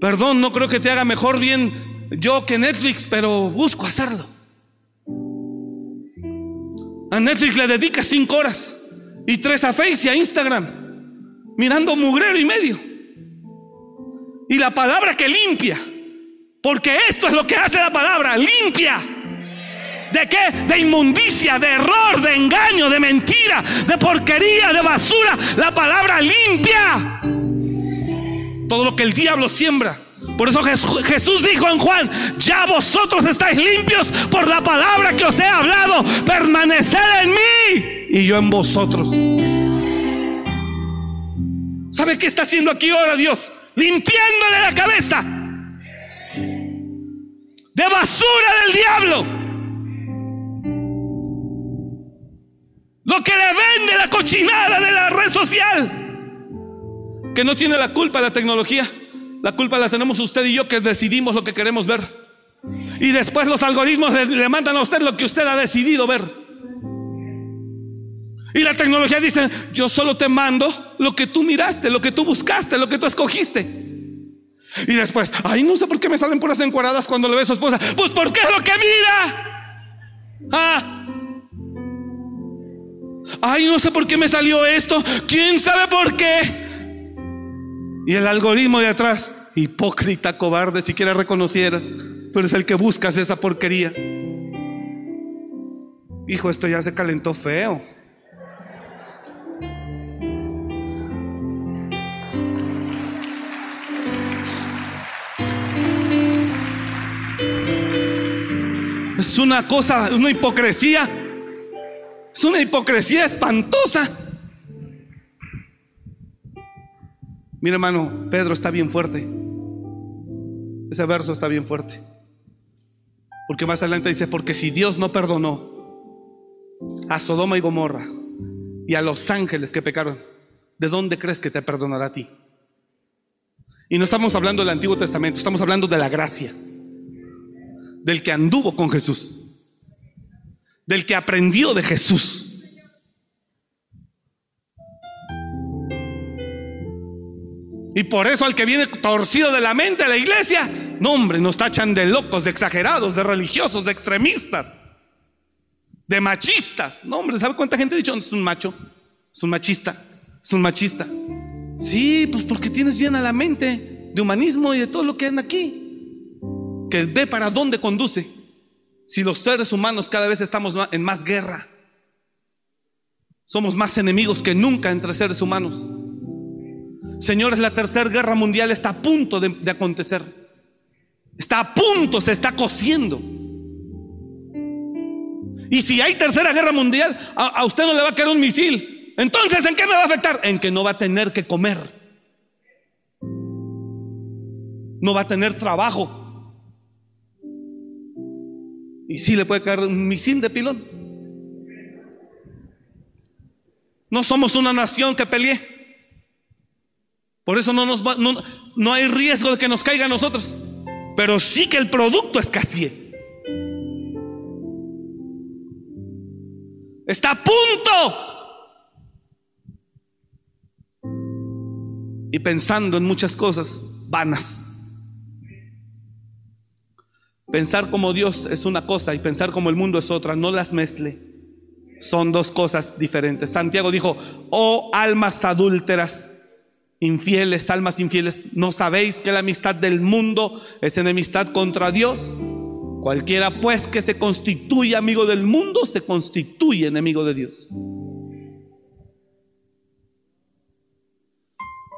Perdón, no creo que te haga mejor bien yo que Netflix, pero busco hacerlo. A Netflix le dedica cinco horas y tres a Face y a Instagram, mirando mugrero y medio. Y la palabra que limpia, porque esto es lo que hace la palabra, limpia. ¿De qué? De inmundicia, de error, de engaño, de mentira, de porquería, de basura. La palabra limpia. Todo lo que el diablo siembra. Por eso Jesús dijo en Juan, ya vosotros estáis limpios por la palabra que os he hablado. Permaneced en mí y yo en vosotros. ¿Sabe qué está haciendo aquí ahora Dios? Limpiándole la cabeza de basura del diablo. Lo que le vende la cochinada de la red social. Que no tiene la culpa la tecnología. La culpa la tenemos usted y yo que decidimos lo que queremos ver. Y después los algoritmos le, mandan a usted lo que usted ha decidido ver. Y la tecnología dice, yo solo te mando lo que tú miraste, lo que tú buscaste, lo que tú escogiste. Y después, ay, no sé por qué me salen puras encuadradas cuando le ve a su esposa. Pues porque es lo que mira. Ah. Ay, no sé por qué me salió esto. ¿Quién sabe por qué? Y el algoritmo de atrás, hipócrita, cobarde, siquiera reconocieras, pero es el que buscas esa porquería. Hijo, esto ya se calentó feo. Es una cosa, una hipocresía. Es una hipocresía espantosa. Mira hermano, Pedro está bien fuerte. Ese verso está bien fuerte. Porque más adelante dice, porque si Dios no perdonó a Sodoma y Gomorra y a los ángeles que pecaron, ¿de dónde crees que te perdonará a ti? Y no estamos hablando del Antiguo Testamento, estamos hablando de la gracia del que anduvo con Jesús, del que aprendió de Jesús. Y por eso al que viene torcido de la mente a la iglesia, no hombre, nos tachan de locos, de exagerados, de religiosos, de extremistas, de machistas. No hombre, ¿sabe cuánta gente ha dicho? Es un macho, es un machista, es un machista. Sí, pues porque tienes llena la mente de humanismo y de todo lo que anda aquí que ve para dónde conduce. Si los seres humanos cada vez estamos en más guerra, somos más enemigos que nunca entre seres humanos. Señores, la tercera guerra mundial está a punto de, acontecer. Está a punto, se está cociendo. Y si hay tercera guerra mundial, a, usted no le va a caer un misil. Entonces, ¿en qué me va a afectar? En que no va a tener que comer. No va a tener trabajo. Y sí le puede caer un misil de pilón. No somos una nación que pelee. Por eso no, nos va, no, hay riesgo de que nos caiga a nosotros. Pero sí que el producto escasee. Está a punto. Y pensando en muchas cosas vanas. Pensar como Dios es una cosa y pensar como el mundo es otra, no las mezcle. Son dos cosas diferentes. Santiago dijo, oh almas adúlteras, infieles, almas infieles, ¿no sabéis que la amistad del mundo es enemistad contra Dios? Cualquiera pues que se constituye amigo del mundo, se constituye enemigo de Dios.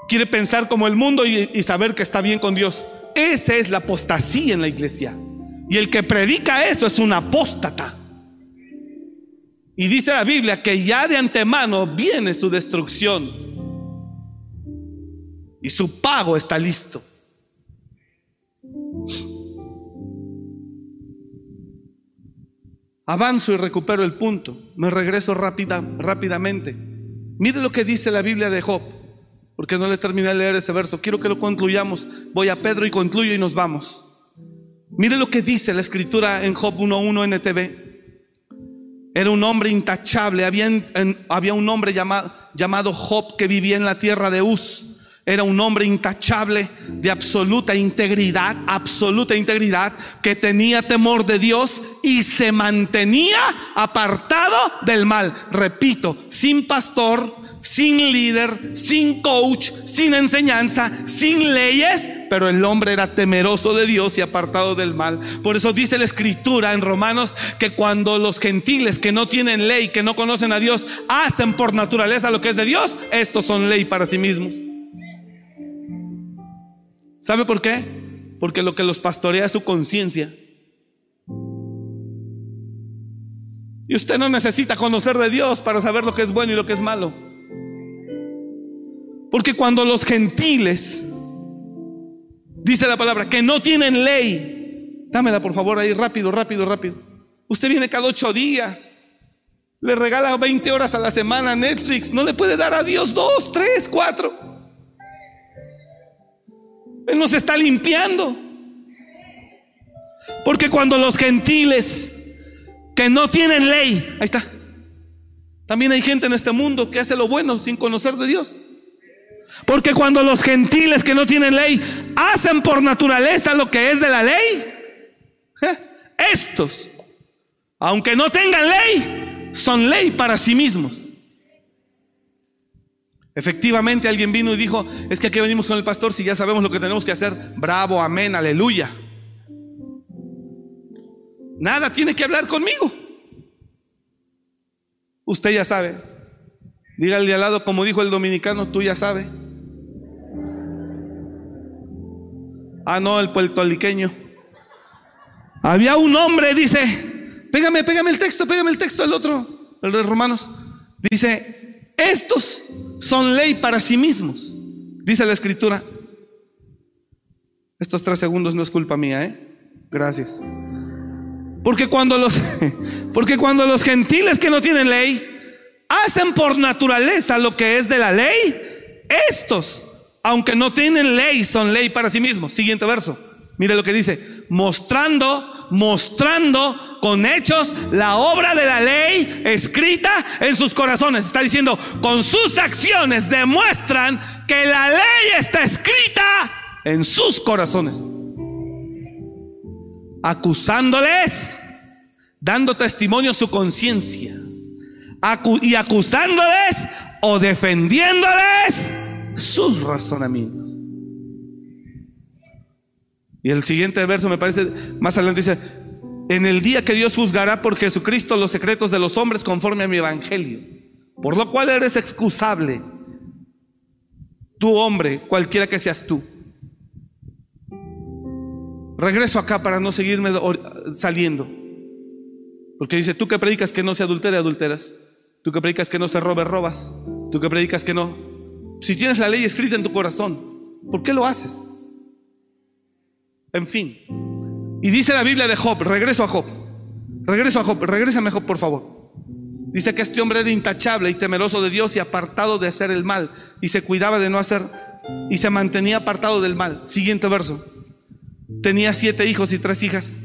Quiere pensar como el mundo y, y saber que está bien con Dios. Esa es la apostasía en la iglesia. Y el que predica eso es un apóstata. Y dice la Biblia que ya de antemano viene su destrucción. Y su pago está listo. Avanzo y recupero el punto. Me regreso rápida, rápidamente. Mire lo que dice la Biblia de Job. Porque no le terminé de leer ese verso. Quiero que lo concluyamos. Voy a Pedro y concluyo y nos vamos. Mire lo que dice la escritura en Job 1.1 NTV. Era un hombre intachable. Había, un hombre llamado, llamado Job que vivía en la tierra de Uz. Era un hombre intachable de absoluta integridad, absoluta integridad, que tenía temor de Dios y se mantenía apartado del mal. Repito, sin pastor, sin líder, sin coach, sin enseñanza, sin leyes, pero el hombre era temeroso de Dios y apartado del mal. Por eso dice la escritura en Romanos que cuando los gentiles que no tienen ley, que no conocen a Dios, hacen por naturaleza lo que es de Dios, estos son ley para sí mismos. ¿Sabe por qué? Porque lo que los pastorea es su conciencia. Y usted no necesita conocer de Dios para saber lo que es bueno y lo que es malo. Porque cuando los gentiles, dice la palabra, que no tienen ley, dámela por favor ahí rápido, rápido, rápido. Usted viene cada ocho días, le regala 20 horas a la semana Netflix, no le puede dar a Dios dos, tres, cuatro. Él nos está limpiando. Porque cuando los gentiles que no tienen ley, ahí está. También hay gente en este mundo que hace lo bueno sin conocer de Dios. Porque cuando los gentiles que no tienen ley hacen por naturaleza lo que es de la ley, ¿eh? estos, aunque no tengan ley, son ley para sí mismos. Efectivamente alguien vino y dijo, es que aquí venimos con el pastor si ya sabemos lo que tenemos que hacer. Bravo, amén, aleluya. Nada tiene que hablar conmigo. Usted ya sabe. Dígale al lado, como dijo el dominicano, tú ya sabes. Ah, no, el puertorriqueño. Había un hombre, dice, pégame, pégame el texto, pégame el texto, el otro, el de Romanos. Dice, estos son ley para sí mismos, dice la escritura. Estos tres segundos no es culpa mía, ¿eh? Gracias. Porque cuando los, <laughs> porque cuando los gentiles que no tienen ley hacen por naturaleza lo que es de la ley, estos aunque no tienen ley, son ley para sí mismos. Siguiente verso. Mire lo que dice, mostrando, mostrando con hechos la obra de la ley escrita en sus corazones. Está diciendo, con sus acciones demuestran que la ley está escrita en sus corazones. Acusándoles, dando testimonio a su conciencia. y acusándoles o defendiéndoles sus razonamientos. Y el siguiente verso me parece, más adelante dice, en el día que Dios juzgará por Jesucristo los secretos de los hombres conforme a mi evangelio, por lo cual eres excusable, tu hombre, cualquiera que seas tú. Regreso acá para no seguirme saliendo. Porque dice, tú que predicas que no se adultere, adulteras. Tú que predicas que no se robe, robas. Tú que predicas que no si tienes la ley escrita en tu corazón, ¿por qué lo haces? En fin. Y dice la Biblia de Job, regreso a Job, regreso a Job, regrésame Job por favor. Dice que este hombre era intachable y temeroso de Dios y apartado de hacer el mal y se cuidaba de no hacer y se mantenía apartado del mal. Siguiente verso. Tenía siete hijos y tres hijas.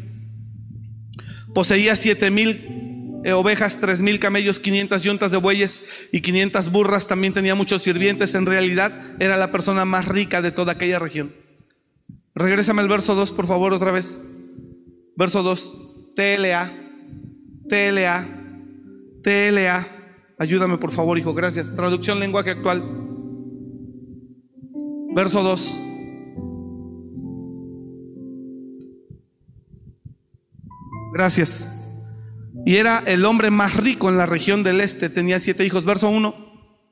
Poseía siete mil ovejas, tres mil camellos, 500 yuntas de bueyes y 500 burras. También tenía muchos sirvientes. En realidad era la persona más rica de toda aquella región. Regrésame al verso 2, por favor, otra vez. Verso 2. TLA, TLA, TLA. Ayúdame, por favor, hijo. Gracias. Traducción lenguaje actual. Verso 2. Gracias. Y era el hombre más rico en la región del este. Tenía siete hijos. Verso 1.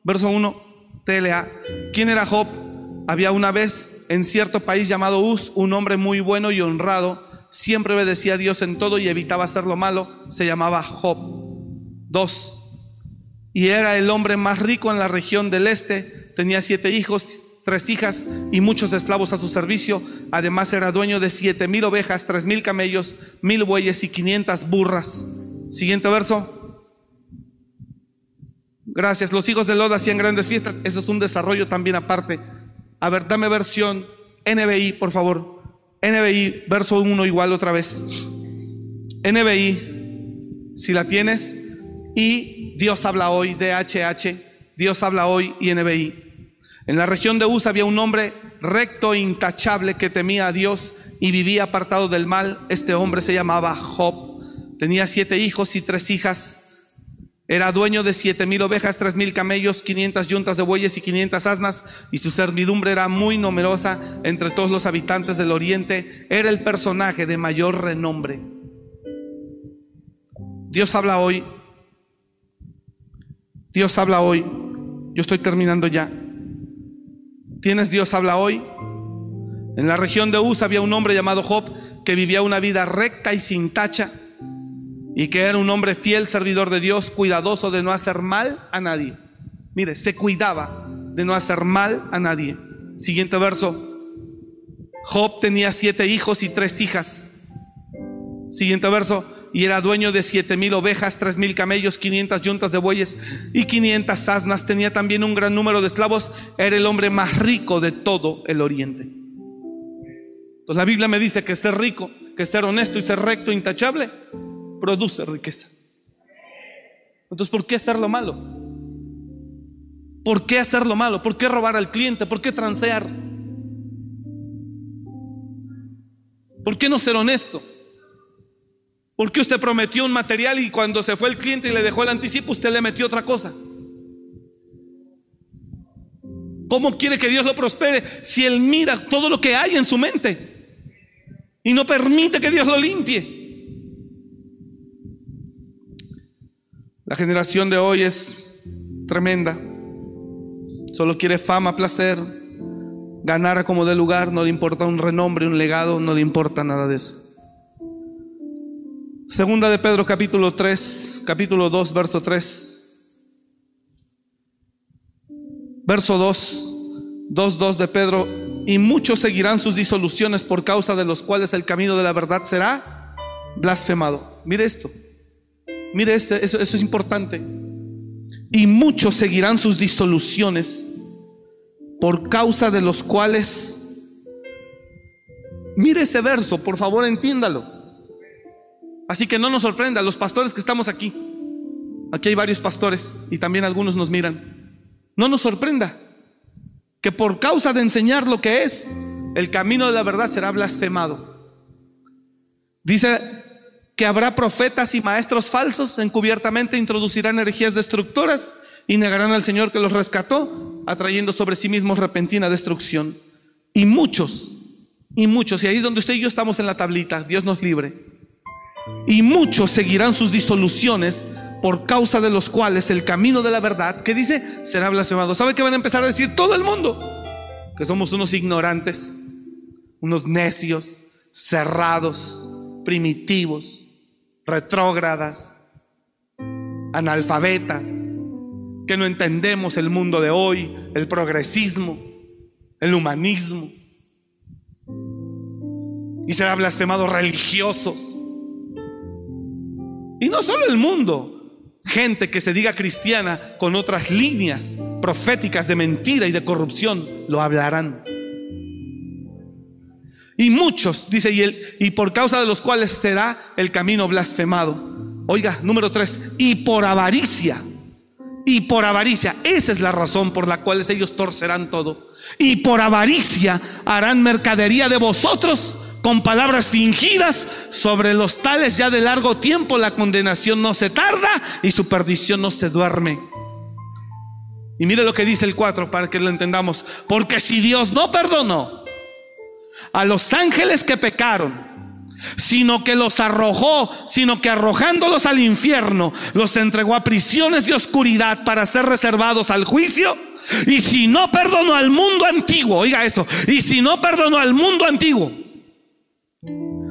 Verso 1. TLA. ¿Quién era Job? Había una vez en cierto país llamado Uz un hombre muy bueno y honrado. Siempre obedecía a Dios en todo y evitaba hacer lo malo. Se llamaba Job. 2. Y era el hombre más rico en la región del este. Tenía siete hijos tres hijas y muchos esclavos a su servicio. Además era dueño de siete mil ovejas, tres mil camellos, mil bueyes y quinientas burras. Siguiente verso. Gracias. Los hijos de Lod hacían grandes fiestas. Eso es un desarrollo también aparte. A ver, dame versión NBI, por favor. NBI, verso 1 igual otra vez. NBI, si la tienes. Y Dios habla hoy, DHH. Dios habla hoy y NBI. En la región de Uz había un hombre recto e intachable que temía a Dios y vivía apartado del mal. Este hombre se llamaba Job. Tenía siete hijos y tres hijas. Era dueño de siete mil ovejas, tres mil camellos, quinientas yuntas de bueyes y quinientas asnas, y su servidumbre era muy numerosa entre todos los habitantes del oriente. Era el personaje de mayor renombre. Dios habla hoy. Dios habla hoy. Yo estoy terminando ya. ¿Tienes Dios habla hoy? En la región de Uz había un hombre llamado Job que vivía una vida recta y sin tacha y que era un hombre fiel, servidor de Dios, cuidadoso de no hacer mal a nadie. Mire, se cuidaba de no hacer mal a nadie. Siguiente verso. Job tenía siete hijos y tres hijas. Siguiente verso y era dueño de siete mil ovejas, tres mil camellos, quinientas yuntas de bueyes y quinientas asnas. Tenía también un gran número de esclavos. Era el hombre más rico de todo el oriente. Entonces la Biblia me dice que ser rico, que ser honesto y ser recto, intachable, produce riqueza. Entonces, ¿por qué hacer lo malo? ¿Por qué hacer lo malo? ¿Por qué robar al cliente? ¿Por qué transear? ¿Por qué no ser honesto? Porque usted prometió un material y cuando se fue el cliente y le dejó el anticipo, usted le metió otra cosa. ¿Cómo quiere que Dios lo prospere si Él mira todo lo que hay en su mente y no permite que Dios lo limpie? La generación de hoy es tremenda. Solo quiere fama, placer, ganar como de lugar, no le importa un renombre, un legado, no le importa nada de eso. Segunda de Pedro capítulo 3, capítulo 2, verso 3. Verso 2, 2, 2 de Pedro. Y muchos seguirán sus disoluciones por causa de los cuales el camino de la verdad será blasfemado. Mire esto. Mire, eso, eso es importante. Y muchos seguirán sus disoluciones por causa de los cuales... Mire ese verso, por favor, entiéndalo. Así que no nos sorprenda, los pastores que estamos aquí, aquí hay varios pastores y también algunos nos miran, no nos sorprenda que por causa de enseñar lo que es, el camino de la verdad será blasfemado. Dice que habrá profetas y maestros falsos, encubiertamente introducirán energías destructoras y negarán al Señor que los rescató, atrayendo sobre sí mismos repentina destrucción. Y muchos, y muchos, y ahí es donde usted y yo estamos en la tablita, Dios nos libre y muchos seguirán sus disoluciones por causa de los cuales el camino de la verdad, que dice, será blasfemado. ¿Sabe qué van a empezar a decir todo el mundo? Que somos unos ignorantes, unos necios, cerrados, primitivos, retrógradas, analfabetas, que no entendemos el mundo de hoy, el progresismo, el humanismo. Y será blasfemado religiosos y no solo el mundo, gente que se diga cristiana con otras líneas proféticas de mentira y de corrupción lo hablarán. Y muchos, dice, y, y por causa de los cuales será el camino blasfemado. Oiga, número tres, y por avaricia. Y por avaricia, esa es la razón por la cual ellos torcerán todo. Y por avaricia harán mercadería de vosotros con palabras fingidas sobre los tales ya de largo tiempo la condenación no se tarda y su perdición no se duerme. Y mire lo que dice el 4 para que lo entendamos. Porque si Dios no perdonó a los ángeles que pecaron, sino que los arrojó, sino que arrojándolos al infierno, los entregó a prisiones de oscuridad para ser reservados al juicio. Y si no perdonó al mundo antiguo, oiga eso, y si no perdonó al mundo antiguo,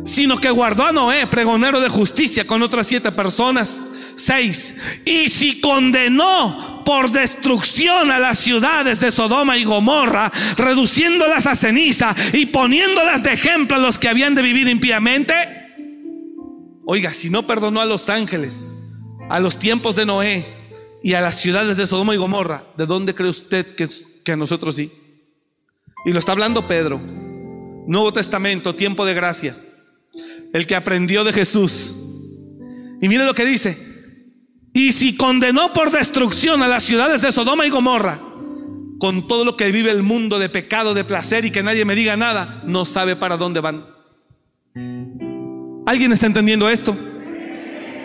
sino que guardó a Noé, pregonero de justicia, con otras siete personas. Seis. Y si condenó por destrucción a las ciudades de Sodoma y Gomorra, reduciéndolas a ceniza y poniéndolas de ejemplo a los que habían de vivir impíamente. Oiga, si no perdonó a los ángeles, a los tiempos de Noé y a las ciudades de Sodoma y Gomorra, ¿de dónde cree usted que, que a nosotros sí? Y lo está hablando Pedro. Nuevo Testamento, tiempo de gracia el que aprendió de Jesús. Y mire lo que dice. Y si condenó por destrucción a las ciudades de Sodoma y Gomorra, con todo lo que vive el mundo de pecado, de placer y que nadie me diga nada, no sabe para dónde van. ¿Alguien está entendiendo esto?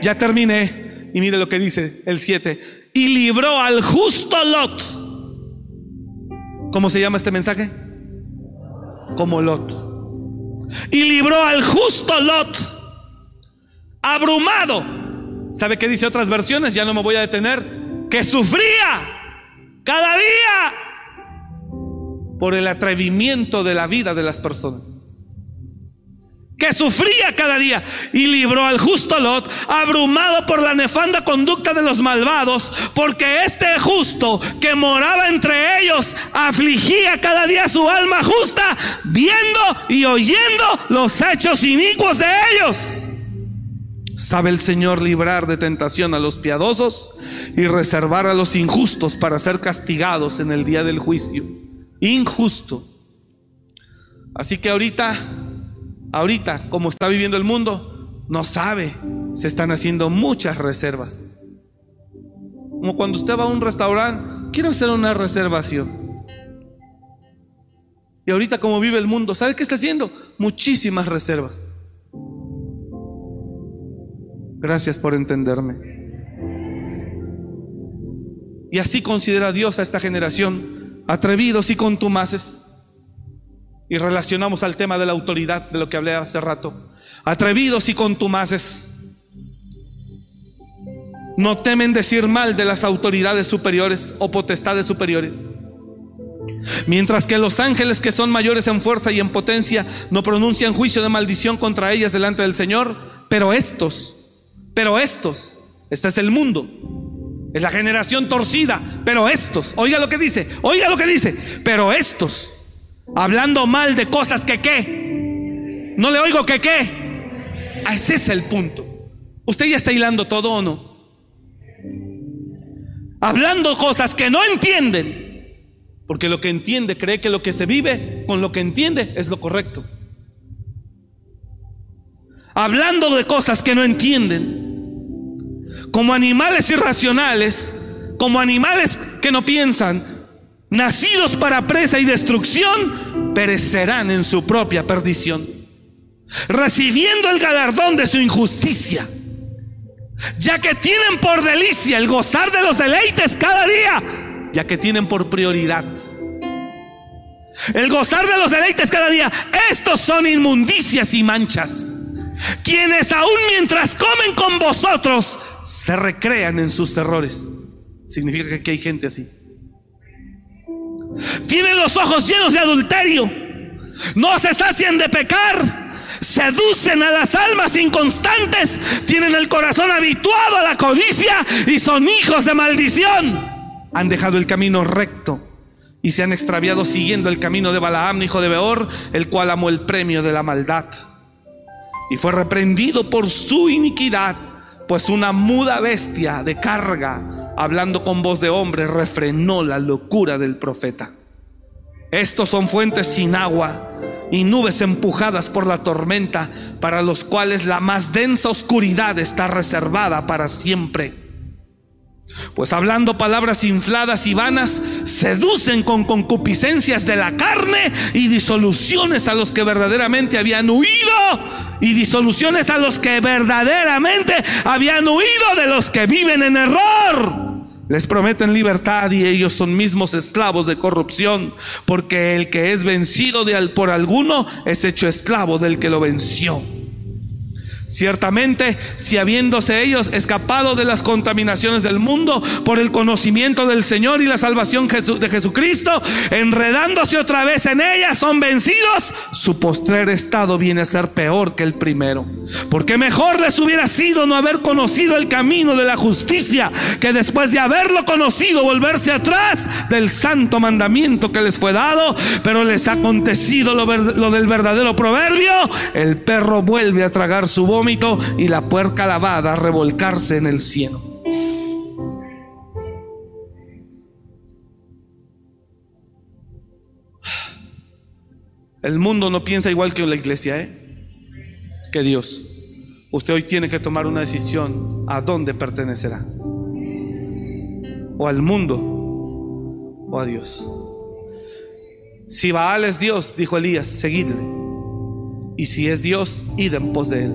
Ya terminé. Y mire lo que dice el 7. Y libró al justo Lot. ¿Cómo se llama este mensaje? Como Lot y libró al justo Lot, abrumado. ¿Sabe qué dice otras versiones? Ya no me voy a detener. Que sufría cada día por el atrevimiento de la vida de las personas que sufría cada día y libró al justo Lot, abrumado por la nefanda conducta de los malvados, porque este justo que moraba entre ellos afligía cada día su alma justa, viendo y oyendo los hechos inicuos de ellos. ¿Sabe el Señor librar de tentación a los piadosos y reservar a los injustos para ser castigados en el día del juicio? Injusto. Así que ahorita ahorita, como está viviendo el mundo, no sabe. Se están haciendo muchas reservas. Como cuando usted va a un restaurante, quiero hacer una reservación. Y ahorita como vive el mundo, ¿sabe qué está haciendo? Muchísimas reservas. Gracias por entenderme. Y así considera Dios a esta generación, atrevidos y contumaces y relacionamos al tema de la autoridad, de lo que hablé hace rato. Atrevidos y contumaces. No temen decir mal de las autoridades superiores o potestades superiores. Mientras que los ángeles que son mayores en fuerza y en potencia no pronuncian juicio de maldición contra ellas delante del Señor, pero estos, pero estos, este es el mundo, es la generación torcida, pero estos, oiga lo que dice, oiga lo que dice, pero estos Hablando mal de cosas que qué. No le oigo que qué. Ah, ese es el punto. ¿Usted ya está hilando todo o no? Hablando cosas que no entienden. Porque lo que entiende cree que lo que se vive con lo que entiende es lo correcto. Hablando de cosas que no entienden. Como animales irracionales, como animales que no piensan, nacidos para presa y destrucción, perecerán en su propia perdición, recibiendo el galardón de su injusticia, ya que tienen por delicia el gozar de los deleites cada día, ya que tienen por prioridad. El gozar de los deleites cada día, estos son inmundicias y manchas, quienes aún mientras comen con vosotros se recrean en sus errores. Significa que hay gente así. Tienen los ojos llenos de adulterio. No se sacian de pecar. Seducen a las almas inconstantes. Tienen el corazón habituado a la codicia y son hijos de maldición. Han dejado el camino recto y se han extraviado siguiendo el camino de Balaam, hijo de Beor, el cual amó el premio de la maldad. Y fue reprendido por su iniquidad, pues una muda bestia de carga hablando con voz de hombre, refrenó la locura del profeta. Estos son fuentes sin agua, y nubes empujadas por la tormenta, para los cuales la más densa oscuridad está reservada para siempre. Pues hablando palabras infladas y vanas, seducen con concupiscencias de la carne y disoluciones a los que verdaderamente habían huido, y disoluciones a los que verdaderamente habían huido de los que viven en error. Les prometen libertad y ellos son mismos esclavos de corrupción, porque el que es vencido por alguno es hecho esclavo del que lo venció. Ciertamente, si habiéndose ellos escapado de las contaminaciones del mundo por el conocimiento del Señor y la salvación de Jesucristo, enredándose otra vez en ellas, son vencidos, su postrer estado viene a ser peor que el primero. Porque mejor les hubiera sido no haber conocido el camino de la justicia, que después de haberlo conocido volverse atrás del santo mandamiento que les fue dado, pero les ha acontecido lo, del verdadero proverbio, el perro vuelve a tragar su voz y la puerca lavada revolcarse en el cielo. El mundo no piensa igual que la iglesia, ¿eh? Que Dios. Usted hoy tiene que tomar una decisión a dónde pertenecerá. O al mundo o a Dios. Si Baal es Dios, dijo Elías, seguidle. Y si es Dios, id en pos de él.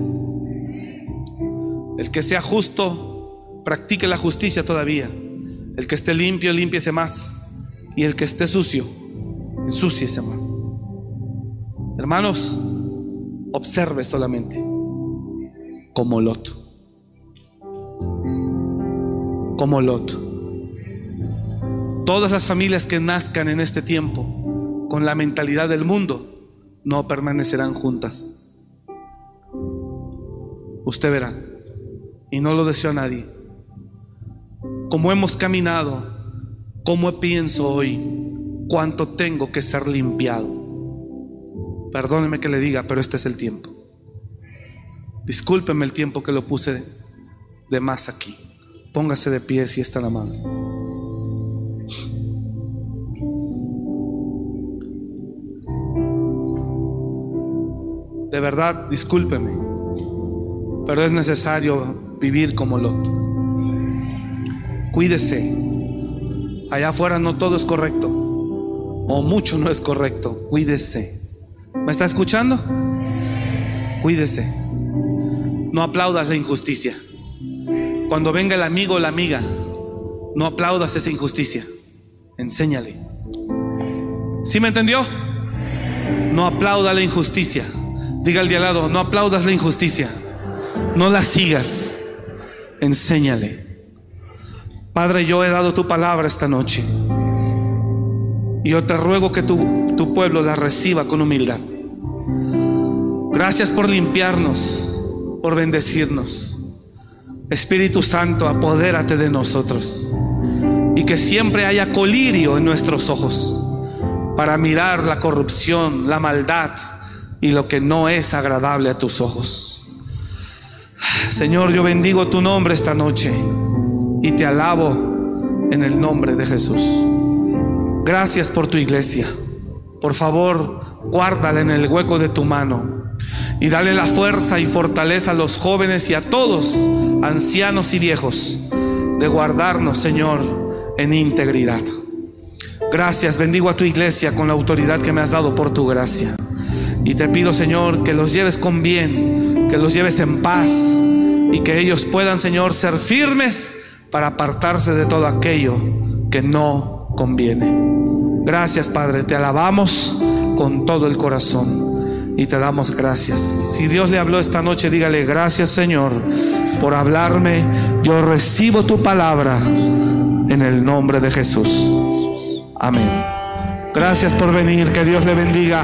El que sea justo, practique la justicia todavía. El que esté limpio, limpiese más. Y el que esté sucio, ensúciese más. Hermanos, observe solamente como Lot. Como Lot. Todas las familias que nazcan en este tiempo con la mentalidad del mundo no permanecerán juntas. Usted verá y no lo deseo a nadie. Como hemos caminado, como pienso hoy, cuánto tengo que ser limpiado. Perdóneme que le diga, pero este es el tiempo. Discúlpeme el tiempo que lo puse de más aquí. Póngase de pie si está la mano. De verdad, discúlpeme, pero es necesario vivir como Lot. Cuídese. Allá afuera no todo es correcto. O mucho no es correcto. Cuídese. ¿Me está escuchando? Cuídese. No aplaudas la injusticia. Cuando venga el amigo o la amiga, no aplaudas esa injusticia. Enséñale. ¿Sí me entendió? No aplauda la injusticia. Diga al de al lado, no aplaudas la injusticia. No la sigas enséñale. Padre, yo he dado tu palabra esta noche. Y yo te ruego que tu, tu pueblo la reciba con humildad. Gracias por limpiarnos, por bendecirnos. Espíritu Santo, apodérate de nosotros. Y que siempre haya colirio en nuestros ojos para mirar la corrupción, la maldad y lo que no es agradable a tus ojos. Señor, yo bendigo tu nombre esta noche y te alabo en el nombre de Jesús. Gracias por tu iglesia. Por favor, guárdala en el hueco de tu mano y dale la fuerza y fortaleza a los jóvenes y a todos, ancianos y viejos, de guardarnos, Señor, en integridad. Gracias, bendigo a tu iglesia con la autoridad que me has dado por tu gracia. Y te pido, Señor, que los lleves con bien, que los lleves en paz y que ellos puedan, Señor, ser firmes para apartarse de todo aquello que no conviene. Gracias, Padre, te alabamos con todo el corazón y te damos gracias. Si Dios le habló esta noche, dígale gracias, Señor, por hablarme. Yo recibo tu palabra en el nombre de Jesús. Amén. Gracias por venir, que Dios le bendiga.